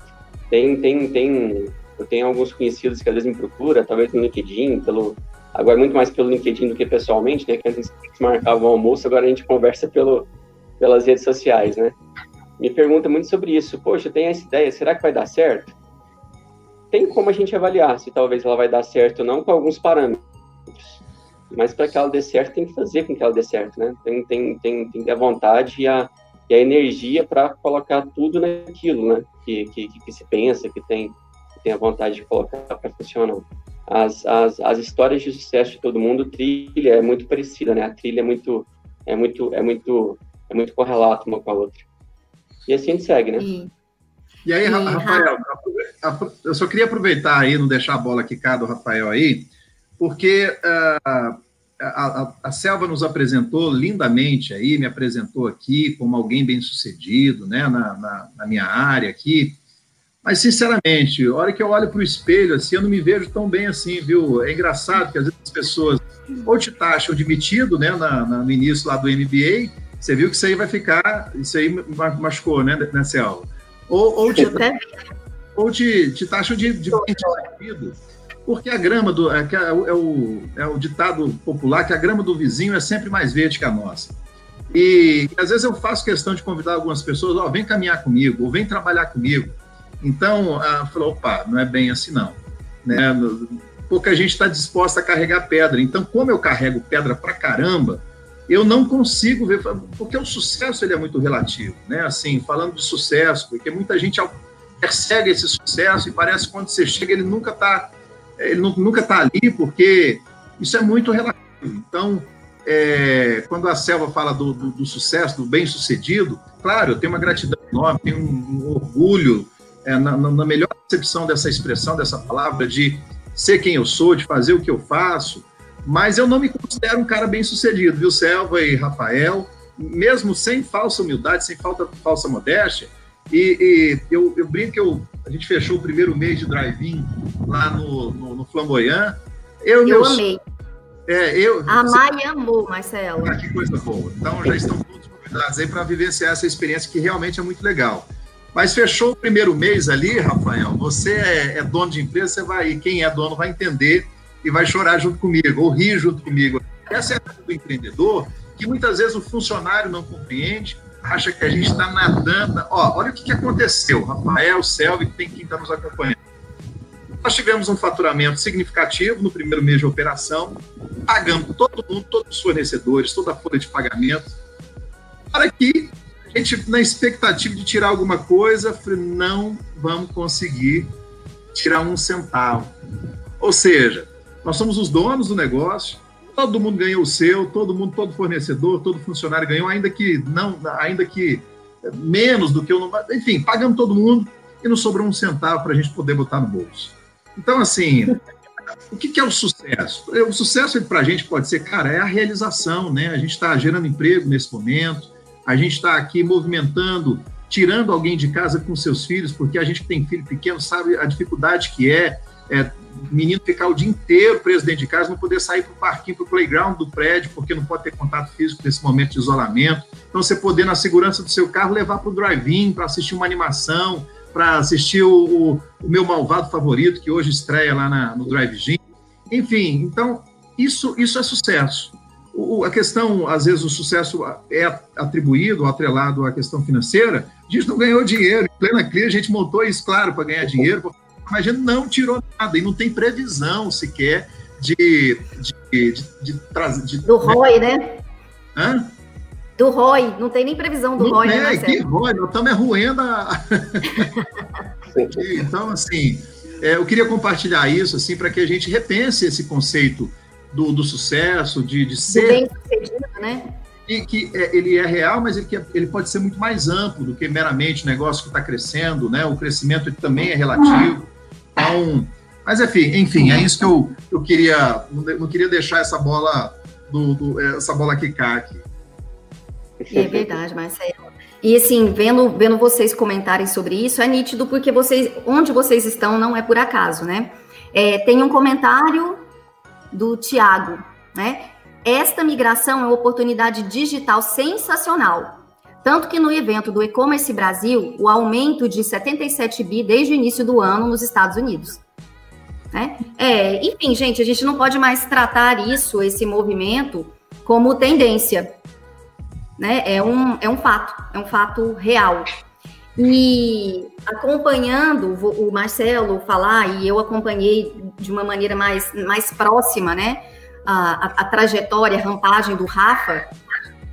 Tem, tem, tem, eu tenho alguns conhecidos que às vezes me procuram, talvez no LinkedIn, pelo, agora muito mais pelo LinkedIn do que pessoalmente, né? Que antes marcava o almoço, agora a gente conversa pelo, pelas redes sociais, né? Me pergunta muito sobre isso. Poxa, tem essa ideia, será que vai dar certo? Tem como a gente avaliar se talvez ela vai dar certo ou não com alguns parâmetros. Mas para que ela dê certo, tem que fazer com que ela dê certo, né? Tem, tem, tem, tem que ter a vontade e a, e a energia para colocar tudo naquilo, né? Que, que, que, se pensa, que tem, que tem a vontade de colocar para funcionar. As, as, as histórias de sucesso de todo mundo, trilha é muito parecida, né? A trilha é muito, é muito, é muito, é muito correlata uma com a outra. E assim a gente segue, né? E, e aí, Rafael, eu só queria aproveitar aí, não deixar a bola quicar do Rafael aí, porque uh, a, a, a, Selva nos apresentou lindamente aí, me apresentou aqui como alguém bem sucedido, né, na, na, na minha área aqui. Mas, sinceramente, a hora que eu olho para o espelho, assim, eu não me vejo tão bem assim, viu? É engraçado que às vezes as pessoas ou te taxam de metido, né, na, na, no início lá do MBA, você viu que isso aí vai ficar, isso aí machucou, né, né Selva? Ou, ou, te, ou te, te taxam de, de sucedido porque a grama do. É, é, é, o, é o ditado popular que a grama do vizinho é sempre mais verde que a nossa. E, às vezes eu faço questão de convidar algumas pessoas, ó, oh, vem caminhar comigo, ou vem trabalhar comigo. Então, ah, falou, opa, não é bem assim não. Né? Pouca gente está disposta a carregar pedra. Então, como eu carrego pedra pra caramba, eu não consigo ver, porque o sucesso ele é muito relativo, né? Assim, falando de sucesso, porque muita gente persegue esse sucesso e parece que quando você chega ele nunca está ele nunca está ali, porque isso é muito relativo. Então, é, quando a Selva fala do, do, do sucesso, do bem-sucedido, claro, eu tenho uma gratidão enorme, tenho um, um orgulho, é, na, na, melhor concepção dessa expressão, dessa palavra, de ser quem eu sou, de fazer o que eu faço, mas eu não me considero um cara bem-sucedido, viu, Selva e Rafael? Mesmo sem falsa humildade, sem falta, falsa modéstia, e, e eu, eu brinco que eu, a gente fechou o primeiro mês de drive-in lá no, no, no Flamboyant. Eu, eu amei. É, eu, a Mai amou, Marcelo. Ah, que coisa boa. Então já estão todos convidados aí para vivenciar essa experiência que realmente é muito legal. Mas fechou o primeiro mês ali, Rafael. Você é, é dono de empresa, você vai, e quem é dono vai entender e vai chorar junto comigo, ou rir junto comigo. Essa é a do empreendedor, que muitas vezes o funcionário não compreende, acha que a gente está nadando. Ó, olha o que, que aconteceu, Rafael, Selvi, tem quem está nos acompanhando. Nós tivemos um faturamento significativo no primeiro mês de operação, pagamos todo mundo, todos os fornecedores, toda a folha de pagamento, para que a gente, na expectativa de tirar alguma coisa, não vamos conseguir tirar um centavo. Ou seja, nós somos os donos do negócio, todo mundo ganhou o seu, todo mundo, todo fornecedor, todo funcionário ganhou, ainda que não, ainda que menos do que eu não, enfim, pagamos todo mundo e não sobrou um centavo para a gente poder botar no bolso. Então, assim, o que, que é o sucesso? O sucesso para a gente pode ser, cara, é a realização, né? A gente está gerando emprego nesse momento, a gente está aqui movimentando tirando alguém de casa com seus filhos, porque a gente que tem filho pequeno sabe a dificuldade que é, é menino ficar o dia inteiro preso dentro de casa, não poder sair para o parquinho, para o playground do prédio, porque não pode ter contato físico nesse momento de isolamento. Então, você poder, na segurança do seu carro, levar para o drive-in, para assistir uma animação, para assistir o, o, meu malvado favorito, que hoje estreia lá na, no drive-in. Enfim, então, isso, isso é sucesso. O, a questão, às vezes, o sucesso é atribuído, atrelado à questão financeira, a gente não ganhou dinheiro. Em plena crise, a gente montou isso, claro, para ganhar dinheiro, mas a gente não tirou nada e não tem previsão sequer de, de, de, de, do ROI, né? Hã? Do ROI, não tem nem previsão do não ROI, né, é, que ROI, nós estamos é ruendo a... então, assim, é, eu queria compartilhar isso, assim, para que a gente repense esse conceito do, do sucesso, de, de ser... bem sucedido, né? E que é, ele é real, mas ele, ele pode ser muito mais amplo do que meramente o negócio que está crescendo, né? O crescimento também é relativo. Então, mas enfim, enfim, é isso que eu, eu queria, não queria deixar essa bola do, do essa bola quicar aqui. É verdade, Marcelo. E assim, vendo, vendo vocês comentarem sobre isso, é nítido porque vocês, onde vocês estão não é por acaso, né? É, tem um comentário do Tiago, né? Esta migração é uma oportunidade digital sensacional. Tanto que no evento do E-Commerce Brasil, o aumento de 77 bi desde o início do ano nos Estados Unidos. Né? É, enfim, gente, a gente não pode mais tratar isso, esse movimento, como tendência. Né? É, um, é um fato, é um fato real. E acompanhando o Marcelo falar, e eu acompanhei de uma maneira mais, mais próxima, né? A, a, a trajetória, a rampagem do Rafa,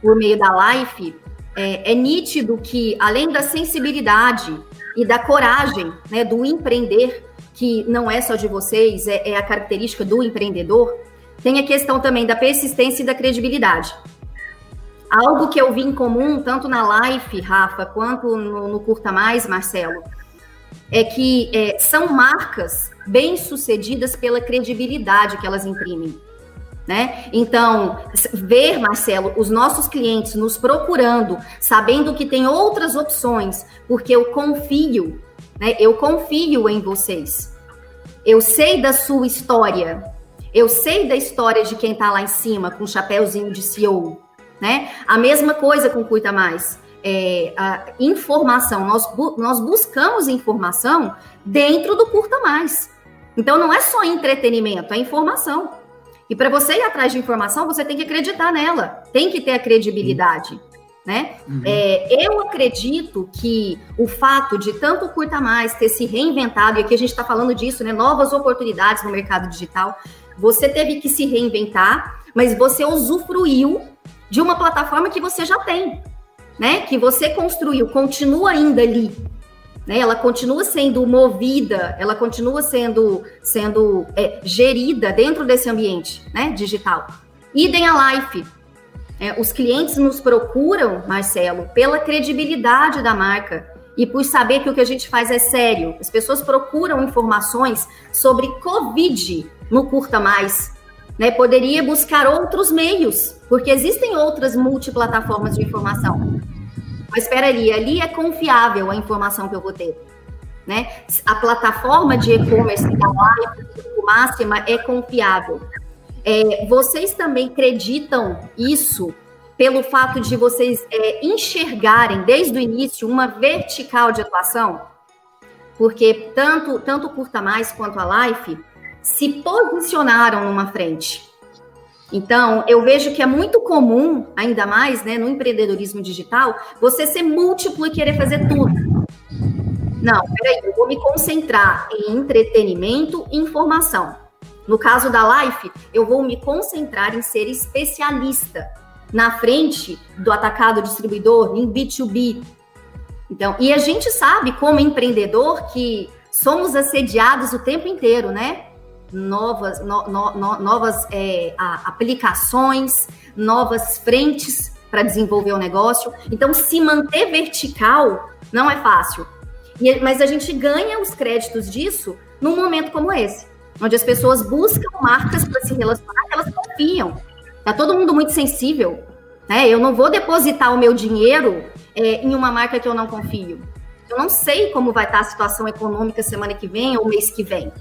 por meio da Life, é, é nítido que, além da sensibilidade e da coragem né, do empreender, que não é só de vocês, é, é, a característica do empreendedor, tem a questão também da persistência e da credibilidade. Algo que eu vi em comum, tanto na live, Rafa, quanto no, no Curta Mais, Marcelo, é que é, são marcas bem-sucedidas pela credibilidade que elas imprimem. Né? Então, ver, Marcelo, os nossos clientes nos procurando, sabendo que tem outras opções, porque eu confio, né? Eu confio em vocês. Eu sei da sua história. Eu sei da história de quem está lá em cima com o chapéuzinho de CEO, né? A mesma coisa com Cuida Mais. É, a informação, nós, bu nós buscamos informação dentro do Curta Mais. Então, não é só entretenimento, é informação. E para você ir atrás de informação, você tem que acreditar nela, tem que ter a credibilidade. Né? Uhum. É, eu acredito que o fato de tanto Curta Mais ter se reinventado, e aqui a gente está falando disso, né? Novas oportunidades no mercado digital, você teve que se reinventar, mas você usufruiu de uma plataforma que você já tem, né? Que você construiu, continua ainda ali né? Ela continua sendo movida, ela continua sendo, sendo é, gerida dentro desse ambiente né, digital. Idem a Life. É, os clientes nos procuram, Marcelo, pela credibilidade da marca e por saber que o que a gente faz é sério. As pessoas procuram informações sobre Covid no Curta Mais. Né? Poderia buscar outros meios, porque existem outras multiplataformas de informação. Mas espera ali, ali é confiável a informação que eu vou ter. Né? A plataforma de e-commerce da Live, máxima, é confiável. É, vocês também acreditam isso pelo fato de vocês é, enxergarem desde o início uma vertical de atuação? Porque tanto, tanto Curta Mais quanto a Life se posicionaram numa frente. Então, eu vejo que é muito comum, ainda mais né, no empreendedorismo digital, você ser múltiplo e querer fazer tudo. Não, peraí, eu vou me concentrar em entretenimento e informação. No caso da Life, eu vou me concentrar em ser especialista na frente do atacado distribuidor, em B2B. Então, e a gente sabe, como empreendedor, que somos assediados o tempo inteiro, né? Novas, no, no, novas é, aplicações, novas frentes para desenvolver o negócio. Então, se manter vertical não é fácil. E, mas a gente ganha os créditos disso num momento como esse, onde as pessoas buscam marcas para se relacionar, elas confiam. Tá todo mundo muito sensível. Né? Eu não vou depositar o meu dinheiro é, em uma marca que eu não confio? Eu não sei como vai estar a situação econômica semana que vem ou mês que vem.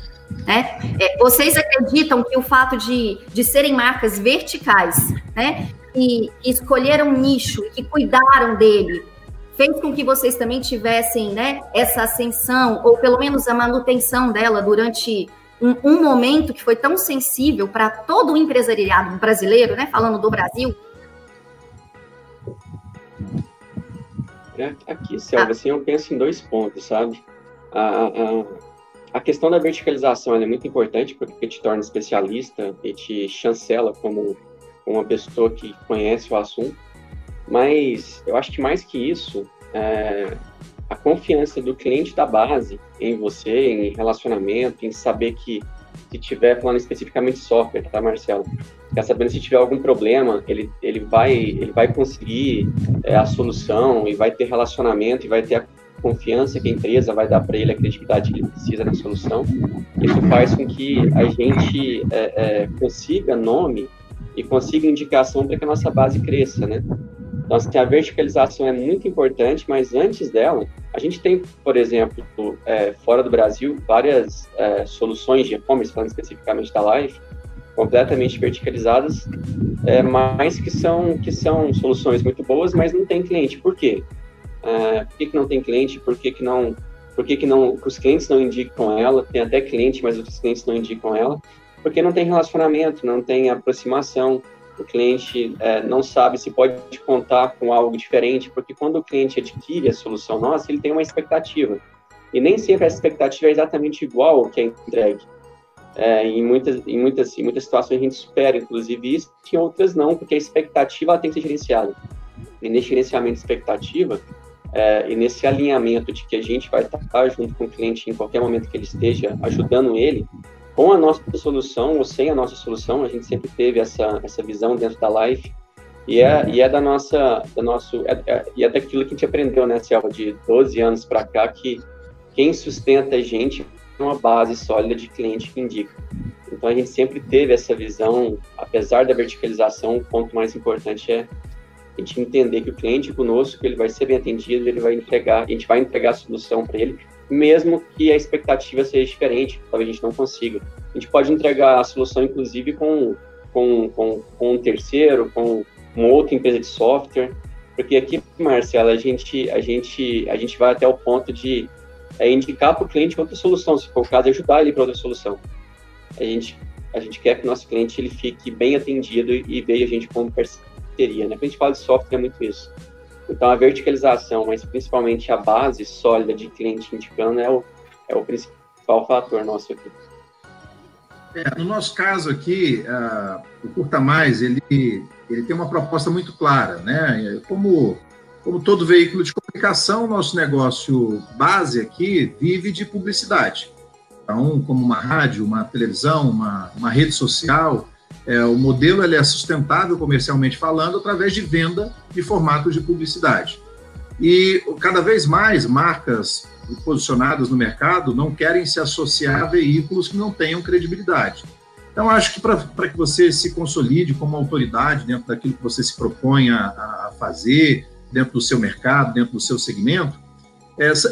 Né? É, vocês acreditam que o fato de, de serem marcas verticais, né, e, e escolheram um nicho e que cuidaram dele, fez com que vocês também tivessem né, essa ascensão, ou pelo menos a manutenção dela durante um, um momento que foi tão sensível para todo o empresariado brasileiro, né, falando do Brasil? É, aqui, Selva, ah. assim, eu penso em dois pontos, sabe? A, a, a questão da verticalização é muito importante porque te torna especialista e te chancela como uma pessoa que conhece o assunto. Mas eu acho que mais que isso, é, a confiança do cliente da base em você, em relacionamento, em saber que se tiver falando especificamente software, tá, Marcelo? Quer sabendo se tiver algum problema, ele, ele vai ele vai conseguir é, a solução e vai ter relacionamento e vai ter a confiança que a empresa vai dar para ele, a credibilidade que ele precisa na solução. Isso faz com que a gente é, é, consiga nome e consiga indicação para que a nossa base cresça, né? Então, assim, a verticalização é muito importante, mas antes dela, a gente tem, por exemplo, é, fora do Brasil, várias é, soluções de e-commerce, falando especificamente da Live, completamente verticalizadas, é, mas que são, que são soluções muito boas, mas não tem cliente. Por quê? É, por que, que não tem cliente? Por que, que não por que, que não os clientes não indicam ela? Tem até cliente, mas os clientes não indicam ela, porque não tem relacionamento, não tem aproximação. O cliente é, não sabe se pode contar com algo diferente, porque quando o cliente adquire a solução nossa, ele tem uma expectativa. E nem sempre essa expectativa é exatamente igual ao que é entregue. É, em, muitas, em, muitas, em muitas situações a gente espera, inclusive, isso, em outras não, porque a expectativa tem que ser gerenciada. E nesse gerenciamento de expectativa, é, e nesse alinhamento de que a gente vai estar junto com o cliente em qualquer momento que ele esteja, ajudando ele, com a nossa solução ou sem a nossa solução, a gente sempre teve essa, essa visão dentro da Life, e é, e é da nossa, da nosso, é, é, e é daquilo que a gente aprendeu, né, Selva, de 12 anos para cá, que quem sustenta a gente uma base sólida de cliente que indica. Então a gente sempre teve essa visão, apesar da verticalização, o ponto mais importante é a gente entender que o cliente conosco, ele vai ser bem atendido, ele vai entregar, a gente vai entregar a solução para ele, mesmo que a expectativa seja diferente, talvez a gente não consiga. A gente pode entregar a solução, inclusive, com, com, com, com um terceiro, com uma outra empresa de software, porque aqui, Marcela, a gente, a gente, a gente vai até o ponto de é, indicar para o cliente outra solução, se for o caso, ajudar ele para outra solução. A gente, a gente quer que o nosso cliente ele fique bem atendido e, e veja a gente como parceria. Né? Quando a gente fala de software, é muito isso. Então, a verticalização, mas principalmente a base sólida de cliente indicando é o, é o principal fator nosso aqui. É, no nosso caso aqui, uh, o Curta Mais, ele, ele tem uma proposta muito clara, né? Como, como todo veículo de comunicação, nosso negócio base aqui vive de publicidade. Então, como uma rádio, uma televisão, uma, uma rede social, é, o modelo ele é sustentável comercialmente falando através de venda de formatos de publicidade. E cada vez mais marcas posicionadas no mercado não querem se associar a veículos que não tenham credibilidade. Então, acho que para que você se consolide como autoridade dentro daquilo que você se propõe a, a fazer, dentro do seu mercado, dentro do seu segmento,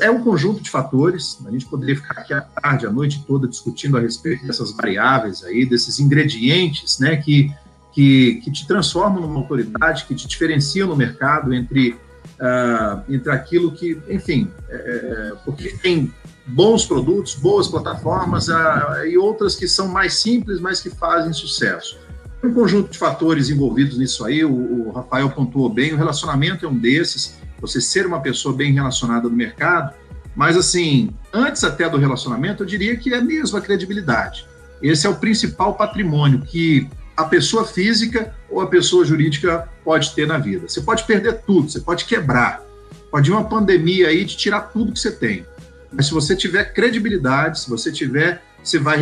é um conjunto de fatores. A gente poderia ficar aqui a tarde, a noite toda discutindo a respeito dessas variáveis aí, desses ingredientes, né, que, que, que te transformam numa autoridade, que te diferenciam no mercado entre, uh, entre aquilo que, enfim, é, é, porque tem bons produtos, boas plataformas uh, e outras que são mais simples, mas que fazem sucesso. Um conjunto de fatores envolvidos nisso aí, o, o Rafael pontuou bem, o relacionamento é um desses você ser uma pessoa bem relacionada no mercado, mas assim, antes até do relacionamento, eu diria que é mesmo a credibilidade. Esse é o principal patrimônio que a pessoa física ou a pessoa jurídica pode ter na vida. Você pode perder tudo, você pode quebrar, pode ir uma pandemia aí de tirar tudo que você tem. Mas se você tiver credibilidade, se você tiver, você vai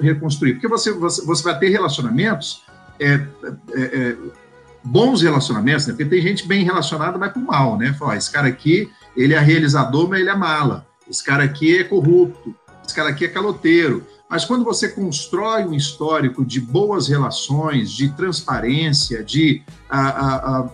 reconstruir. Porque você, você, você vai ter relacionamentos é, é, é, bons relacionamentos, né? Porque tem gente bem relacionada, mas com mal, né? Fala, esse cara aqui, ele é realizador, mas ele é mala. Esse cara aqui é corrupto. Esse cara aqui é caloteiro. Mas quando você constrói um histórico de boas relações, de transparência, de a, a, a,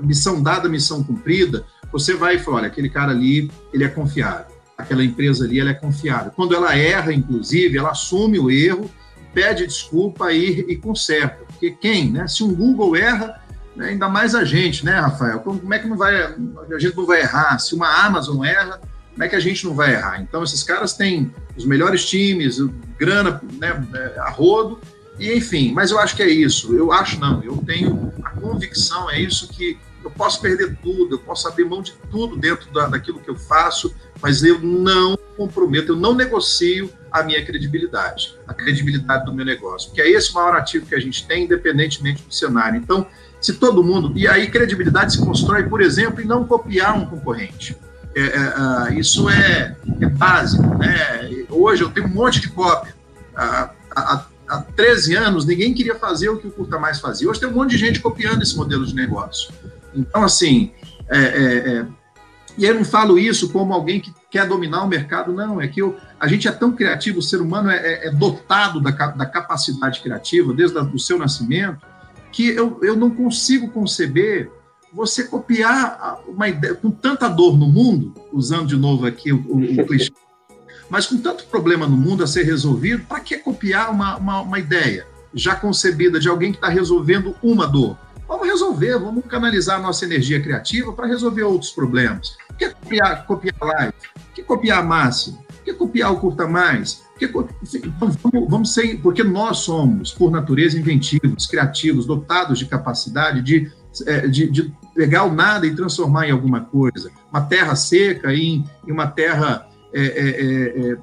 missão dada, missão cumprida, você vai e fala, olha, aquele cara ali, ele é confiável. Aquela empresa ali, ela é confiável. Quando ela erra, inclusive, ela assume o erro, pede desculpa e, e conserta. Porque quem, né? Se um Google erra, né, ainda mais a gente, né, Rafael? Como é que não vai, a gente não vai errar? Se uma Amazon erra, como é que a gente não vai errar? Então, esses caras têm os melhores times, grana né, é, a rodo, e enfim, mas eu acho que é isso. Eu acho não, eu tenho a convicção, é isso que eu posso perder tudo, eu posso abrir mão de tudo dentro da, daquilo que eu faço, mas eu não comprometo, eu não negocio a minha credibilidade, a credibilidade do meu negócio, que é esse o maior ativo que a gente tem, independentemente do cenário. Então, se todo mundo. E aí, credibilidade se constrói, por exemplo, em não copiar um concorrente. É, é, é, isso é, básico. Né? Hoje eu tenho um monte de cópia. Há, há, há 13 anos, ninguém queria fazer o que o Curta Mais fazia. Hoje tem um monte de gente copiando esse modelo de negócio. Então, assim, é, é, é, e eu não falo isso como alguém que quer dominar o mercado, não. É que eu, a gente é tão criativo, o ser humano é, é dotado da, da, capacidade criativa desde o seu nascimento, que eu, eu não consigo conceber você copiar uma ideia com tanta dor no mundo, usando de novo aqui o, o, o clichê, mas com tanto problema no mundo a ser resolvido, para que copiar uma, uma, uma, ideia já concebida de alguém que está resolvendo uma dor? Vamos resolver, vamos canalizar nossa energia criativa para resolver outros problemas. Que copiar, copiar live? Que copiar? Por que copiar o curta mais? Porque, vamos, vamos ser, porque nós somos, por natureza, inventivos, criativos, dotados de capacidade de, é, de, de pegar o nada e transformar em alguma coisa. Uma terra seca em, em uma terra é, é, é, é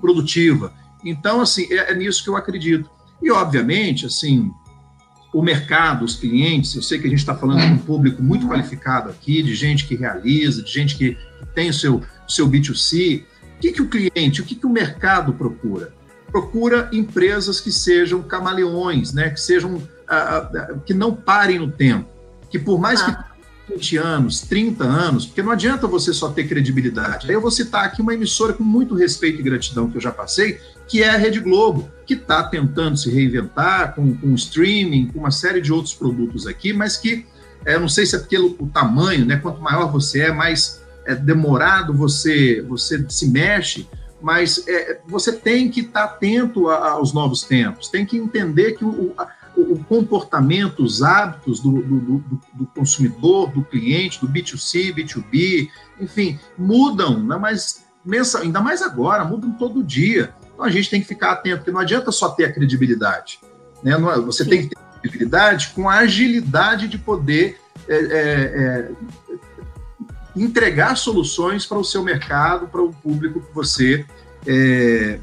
produtiva. Então, assim, é, é, nisso que eu acredito. E, obviamente, assim, o mercado, os clientes, eu sei que a gente está falando de um público muito qualificado aqui, de gente que realiza, de gente que, que tem o seu, o seu B2C, o que, que o cliente, o que, que o mercado procura? Procura empresas que sejam camaleões, né? que sejam ah, ah, que não parem no tempo, que por mais ah. que 20 anos, 30 anos, porque não adianta você só ter credibilidade. Aí eu vou citar aqui uma emissora com muito respeito e gratidão que eu já passei, que é a Rede Globo, que está tentando se reinventar com, com streaming, com uma série de outros produtos aqui, mas que, é, não sei se é porque o, tamanho, né, quanto maior você é, mais é demorado, você, você se mexe, mas é, você tem que estar atento a, aos novos tempos, tem que entender que o, o, o comportamento, os hábitos do, do, do, do, consumidor, do cliente, do B2C, B2B, enfim, mudam, né? mas ainda mais agora, mudam todo dia. Então a gente tem que ficar atento, porque não adianta só ter a credibilidade. Né? É, você Sim. tem que ter credibilidade com a agilidade de poder é, é, é entregar soluções para o seu mercado, para o público que você é,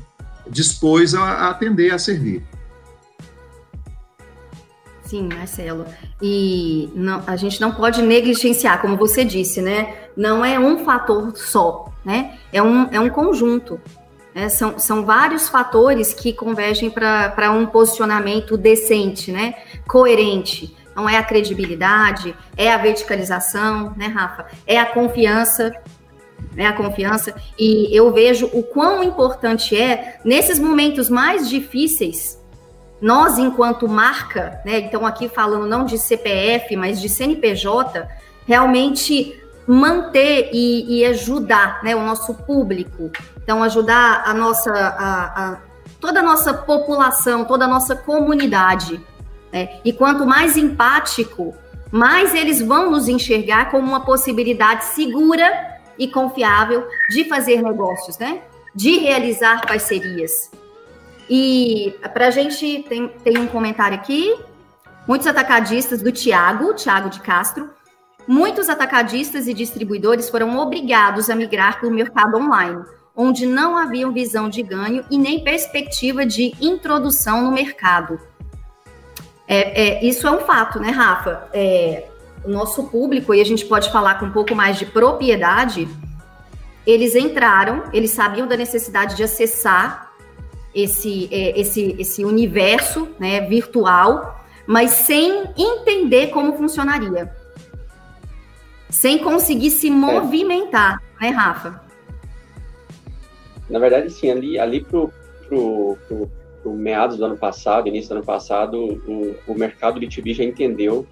dispôs a, a atender, a servir. Sim, Marcelo. E não, a gente não pode negligenciar, como você disse, né? Não é um fator só, né? É um, é um conjunto. Né? São, são vários fatores que convergem para um posicionamento decente, né? Coerente não é a credibilidade, é a verticalização, né, Rafa? É a confiança, né, a confiança. E eu vejo o quão importante é, nesses momentos mais difíceis, nós, enquanto marca, né, então aqui falando não de CPF, mas de CNPJ, realmente manter e, e ajudar né, o nosso público. Então, ajudar a nossa, a, a, toda a nossa população, toda a nossa comunidade né? E quanto mais empático, mais eles vão nos enxergar como uma possibilidade segura e confiável de fazer negócios, né? De realizar parcerias. E para a gente tem, tem um comentário aqui. Muitos atacadistas do Tiago, Tiago de Castro, muitos atacadistas e distribuidores foram obrigados a migrar para o mercado online, onde não havia visão de ganho e nem perspectiva de introdução no mercado. É, é, isso é um fato, né, Rafa? É, o nosso público, e a gente pode falar com um pouco mais de propriedade, eles entraram, eles sabiam da necessidade de acessar esse, é, esse, esse universo né, virtual, mas sem entender como funcionaria. Sem conseguir se movimentar, né, Rafa? Na verdade, sim, ali, ali pro, pro, pro meados do ano passado, início do ano passado, o, o mercado B2B já entendeu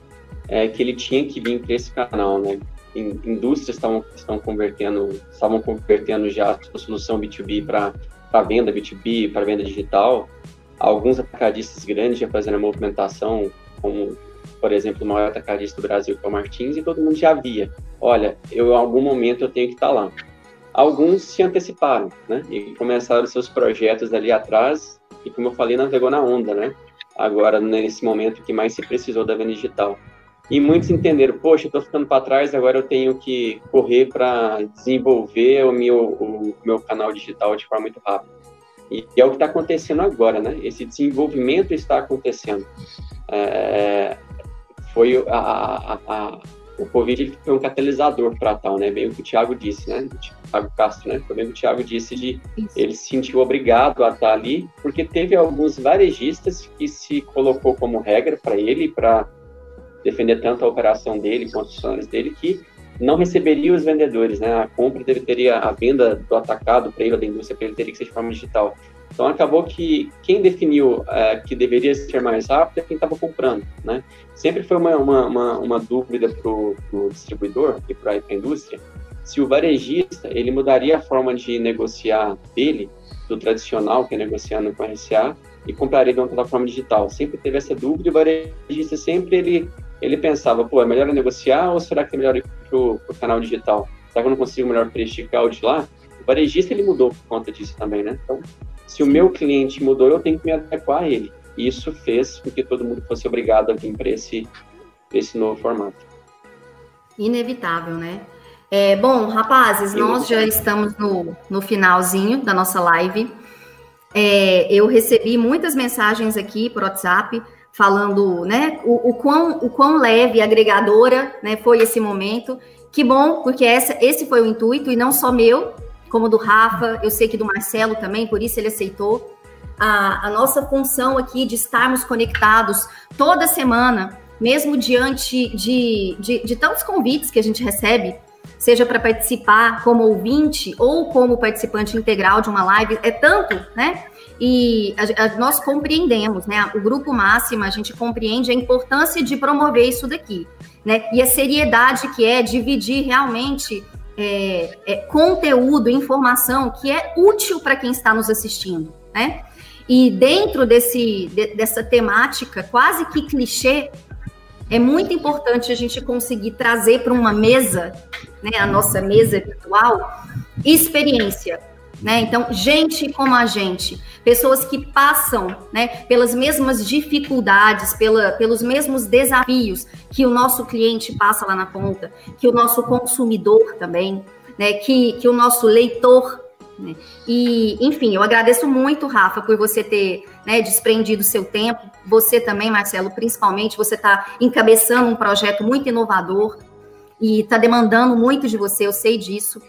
é, que ele tinha que vir para esse canal, né? Indústrias estavam estão convertendo, estavam convertendo já a solução B2B para venda B2B, para venda digital. Alguns atacadistas grandes já fazendo a movimentação, como por exemplo, o maior atacadista do Brasil, que é o Martins, e todo mundo já via. Olha, eu em algum momento eu tenho que estar lá. Alguns se anteciparam, né? E começaram seus projetos ali atrás, e como eu falei, navegou na onda, né? Agora, nesse momento que mais se precisou da venda digital. E muitos entenderam, poxa, eu estou ficando para trás, agora eu tenho que correr para desenvolver o meu, o meu canal digital de forma muito rápida. E, é o que está acontecendo agora, né? Esse desenvolvimento está acontecendo. É, foi a, a, a, o Covid foi um catalisador para tal, né? Bem o que o Thiago disse, né? O Thiago Castro, né? Bem o Thiago disse de Isso. ele se sentiu obrigado a estar ali, porque teve alguns varejistas que se colocou como regra para ele, para defender tanto a operação dele quanto os funcionários dele, que não receberia os vendedores, né? A compra deve, teria a venda do atacado para ele, da indústria para ele, teria que ser de forma digital. Então acabou que quem definiu é, que deveria ser mais rápido é quem estava comprando, né? Sempre foi uma, uma, uma, uma dúvida para o distribuidor e para a indústria se o varejista ele mudaria a forma de negociar dele do tradicional que é negociando com a RCA e compraria de uma plataforma digital. Sempre teve essa dúvida e o varejista sempre ele ele pensava, pô, é melhor eu negociar ou será que é melhor ir para o canal digital? Será que eu não consigo melhor prestigiar o de lá? O varejista ele mudou por conta disso também, né? Então se o meu cliente mudou, eu tenho que me adequar a ele. Isso fez com que todo mundo fosse obrigado a vir para esse, esse novo formato. Inevitável, né? É, bom, rapazes, nós já estamos no, no finalzinho da nossa live. É, eu recebi muitas mensagens aqui por WhatsApp falando, né, o, o, quão, o quão leve, agregadora, né, foi esse momento. Que bom, porque essa, esse foi o intuito, e não só meu, como do Rafa, eu sei que do Marcelo também, por isso ele aceitou. A, a nossa função aqui de estarmos conectados toda semana, mesmo diante de, de, de tantos convites que a gente recebe, seja para participar como ouvinte ou como participante integral de uma live, é tanto, né? E a, a, nós compreendemos, né? O grupo máximo, a gente compreende a importância de promover isso daqui, né? E a seriedade que é dividir realmente é, é, conteúdo, informação que é útil para quem está nos assistindo, né? E dentro desse, de, dessa temática quase que clichê, é muito importante a gente conseguir trazer para uma mesa, né, a nossa mesa virtual, experiência, né? Então, gente como a gente, pessoas que passam né, pelas mesmas dificuldades, pela, pelos mesmos desafios que o nosso cliente passa lá na ponta, que o nosso consumidor também, né, que, que o nosso leitor. Né? E, enfim, eu agradeço muito, Rafa, por você ter né, desprendido seu tempo. Você também, Marcelo, principalmente, você está encabeçando um projeto muito inovador e está demandando muito de você, eu sei disso.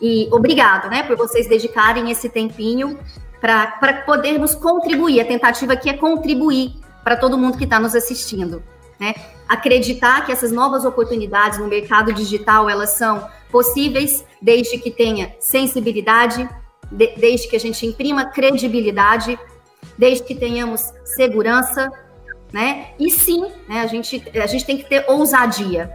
E obrigado, né, por vocês dedicarem esse tempinho para podermos contribuir. A tentativa aqui é contribuir para todo mundo que está nos assistindo. Né? Acreditar que essas novas oportunidades no mercado digital elas são possíveis desde que tenha sensibilidade, de, desde que a gente imprima credibilidade, desde que tenhamos segurança, né? E sim, né, a, gente, a gente tem que ter ousadia.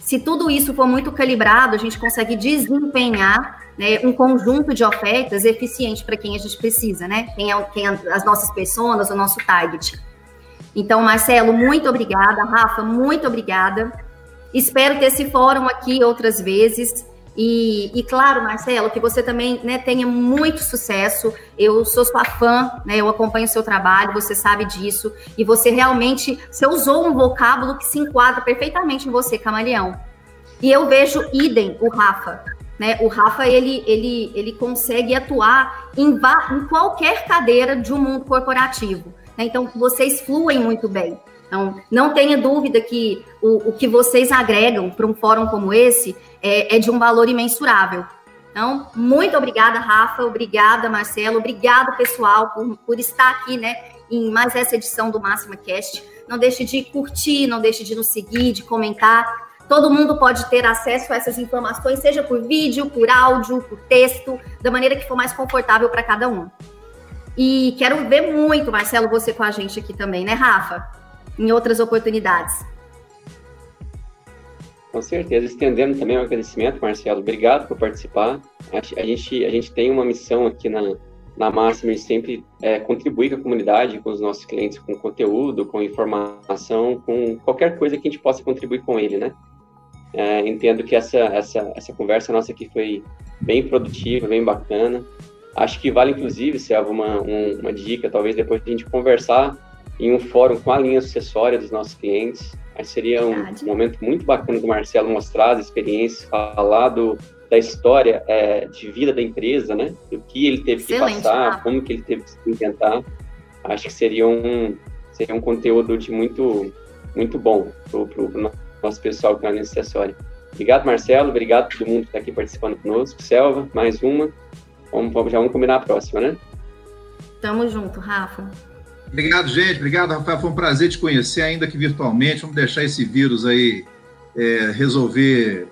Se tudo isso for muito calibrado, a gente consegue desempenhar né, um conjunto de ofertas eficiente para quem a gente precisa, né? Quem é, quem é as nossas pessoas, o nosso target. Então, Marcelo, muito obrigada. Rafa, muito obrigada. Espero ter esse fórum aqui outras vezes. E, e, claro, Marcelo, que você também né, tenha muito sucesso. Eu sou sua fã, né, eu acompanho o seu trabalho, você sabe disso. E você realmente, você usou um vocábulo que se enquadra perfeitamente em você, camaleão. E eu vejo idem o Rafa. Né? O Rafa ele, ele, ele consegue atuar em, em qualquer cadeira de um mundo corporativo. Né? Então, vocês fluem muito bem. Então, não tenha dúvida que o, o que vocês agregam para um fórum como esse é, é, de um valor imensurável. Então, muito obrigada, Rafa, obrigada, Marcelo, obrigado, pessoal, por, por estar aqui né, em mais essa edição do Máxima Cast. Não deixe de curtir, não deixe de nos seguir, de comentar. Todo mundo pode ter acesso a essas informações, seja por vídeo, por áudio, por texto, da maneira que for mais confortável para cada um. E quero ver muito, Marcelo, você com a gente aqui também, né, Rafa? Em outras oportunidades. Com certeza, estendendo também o agradecimento, Marcelo. Obrigado por participar. A gente, a gente tem uma missão aqui na, na Máxima de sempre é, contribuir com a comunidade, com os nossos clientes, com conteúdo, com informação, com qualquer coisa que a gente possa contribuir com ele, né? É, entendo que essa, essa, essa conversa nossa aqui foi bem produtiva, bem bacana. Acho que vale, inclusive, se uma, um, uma dica, talvez depois a gente conversar em um fórum com a linha sucessória dos nossos clientes. Que seria um Verdade. momento muito bacana do Marcelo mostrar as experiências, falar do, da história é, de vida da empresa, né? Do que ele teve Excelente, que passar, como que ele teve que se inventar. Acho que seria um, seria um conteúdo de muito, muito bom para o nosso pessoal que é acessória. Obrigado, Marcelo. Obrigado a todo mundo que está aqui participando conosco. Selva, mais uma. Vamos, já vamos combinar a próxima, né? Tamo junto, Rafa. Obrigado, gente. Obrigado, Rafael. Foi um prazer te conhecer, ainda que virtualmente. Vamos deixar esse vírus aí é, resolver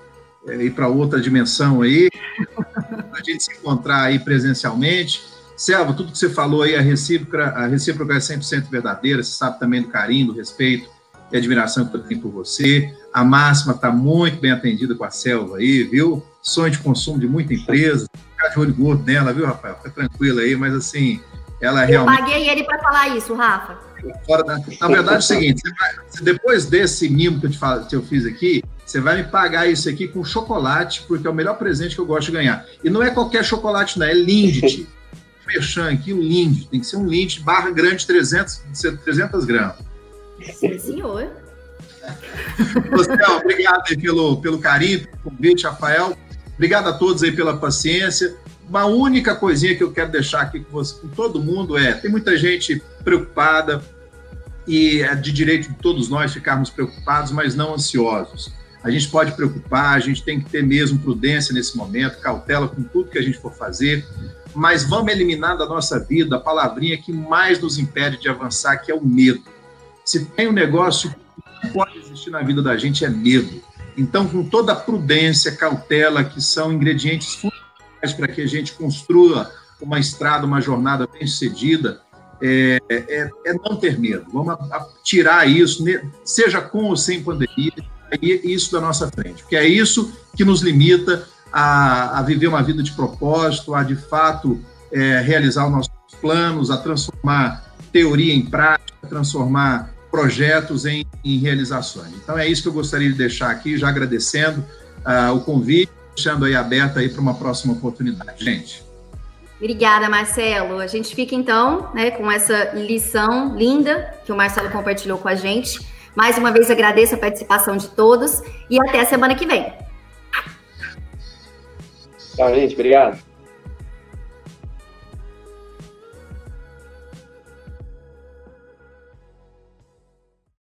é, ir para outra dimensão aí, a gente se encontrar aí presencialmente. Selva, tudo que você falou aí, a recíproca, a recíproca é 100% verdadeira, você sabe também do carinho, do respeito e admiração que eu tenho por você. A máxima está muito bem atendida com a Selva aí, viu? Sonho de consumo de muita empresa. Ficar de olho gordo nela, viu, Rafael? Fica tranquilo aí, mas assim, ela é realmente. Eu paguei ele para falar isso, Rafa. Da... Na verdade, é o seguinte: depois desse mimo que eu, te falo, que eu fiz aqui, você vai me pagar isso aqui com chocolate, porque é o melhor presente que eu gosto de ganhar. E não é qualquer chocolate, não, é Lindt. Fechando aqui, o Lindt. Tem que ser um Lindt barra grande, 300, 300 gramas. Sim, senhor. Você, obrigado pelo, pelo carinho, pelo convite, Rafael. Obrigado a todos aí pela paciência. Uma única coisinha que eu quero deixar aqui com, você, com todo mundo é: tem muita gente preocupada, e é de direito de todos nós ficarmos preocupados, mas não ansiosos. A gente pode preocupar, a gente tem que ter mesmo prudência nesse momento, cautela com tudo que a gente for fazer, mas vamos eliminar da nossa vida a palavrinha que mais nos impede de avançar, que é o medo. Se tem um negócio que pode existir na vida da gente, é medo. Então, com toda a prudência, cautela, que são ingredientes fundamentais para que a gente construa uma estrada, uma jornada bem sucedida, é, é, é não ter medo. Vamos a, a tirar isso, seja com ou sem pandemia, isso da nossa frente, porque é isso que nos limita a, a viver uma vida de propósito, a de fato é, realizar os nossos planos, a transformar teoria em prática, transformar projetos em, em, realizações. Então é isso que eu gostaria de deixar aqui, já agradecendo uh, o convite, deixando aí aberto aí para uma próxima oportunidade, gente. Obrigada, Marcelo. A gente fica então né, com essa lição linda que o Marcelo compartilhou com a gente. Mais uma vez agradeço a participação de todos e até a semana que vem. Tchau, gente. Obrigado.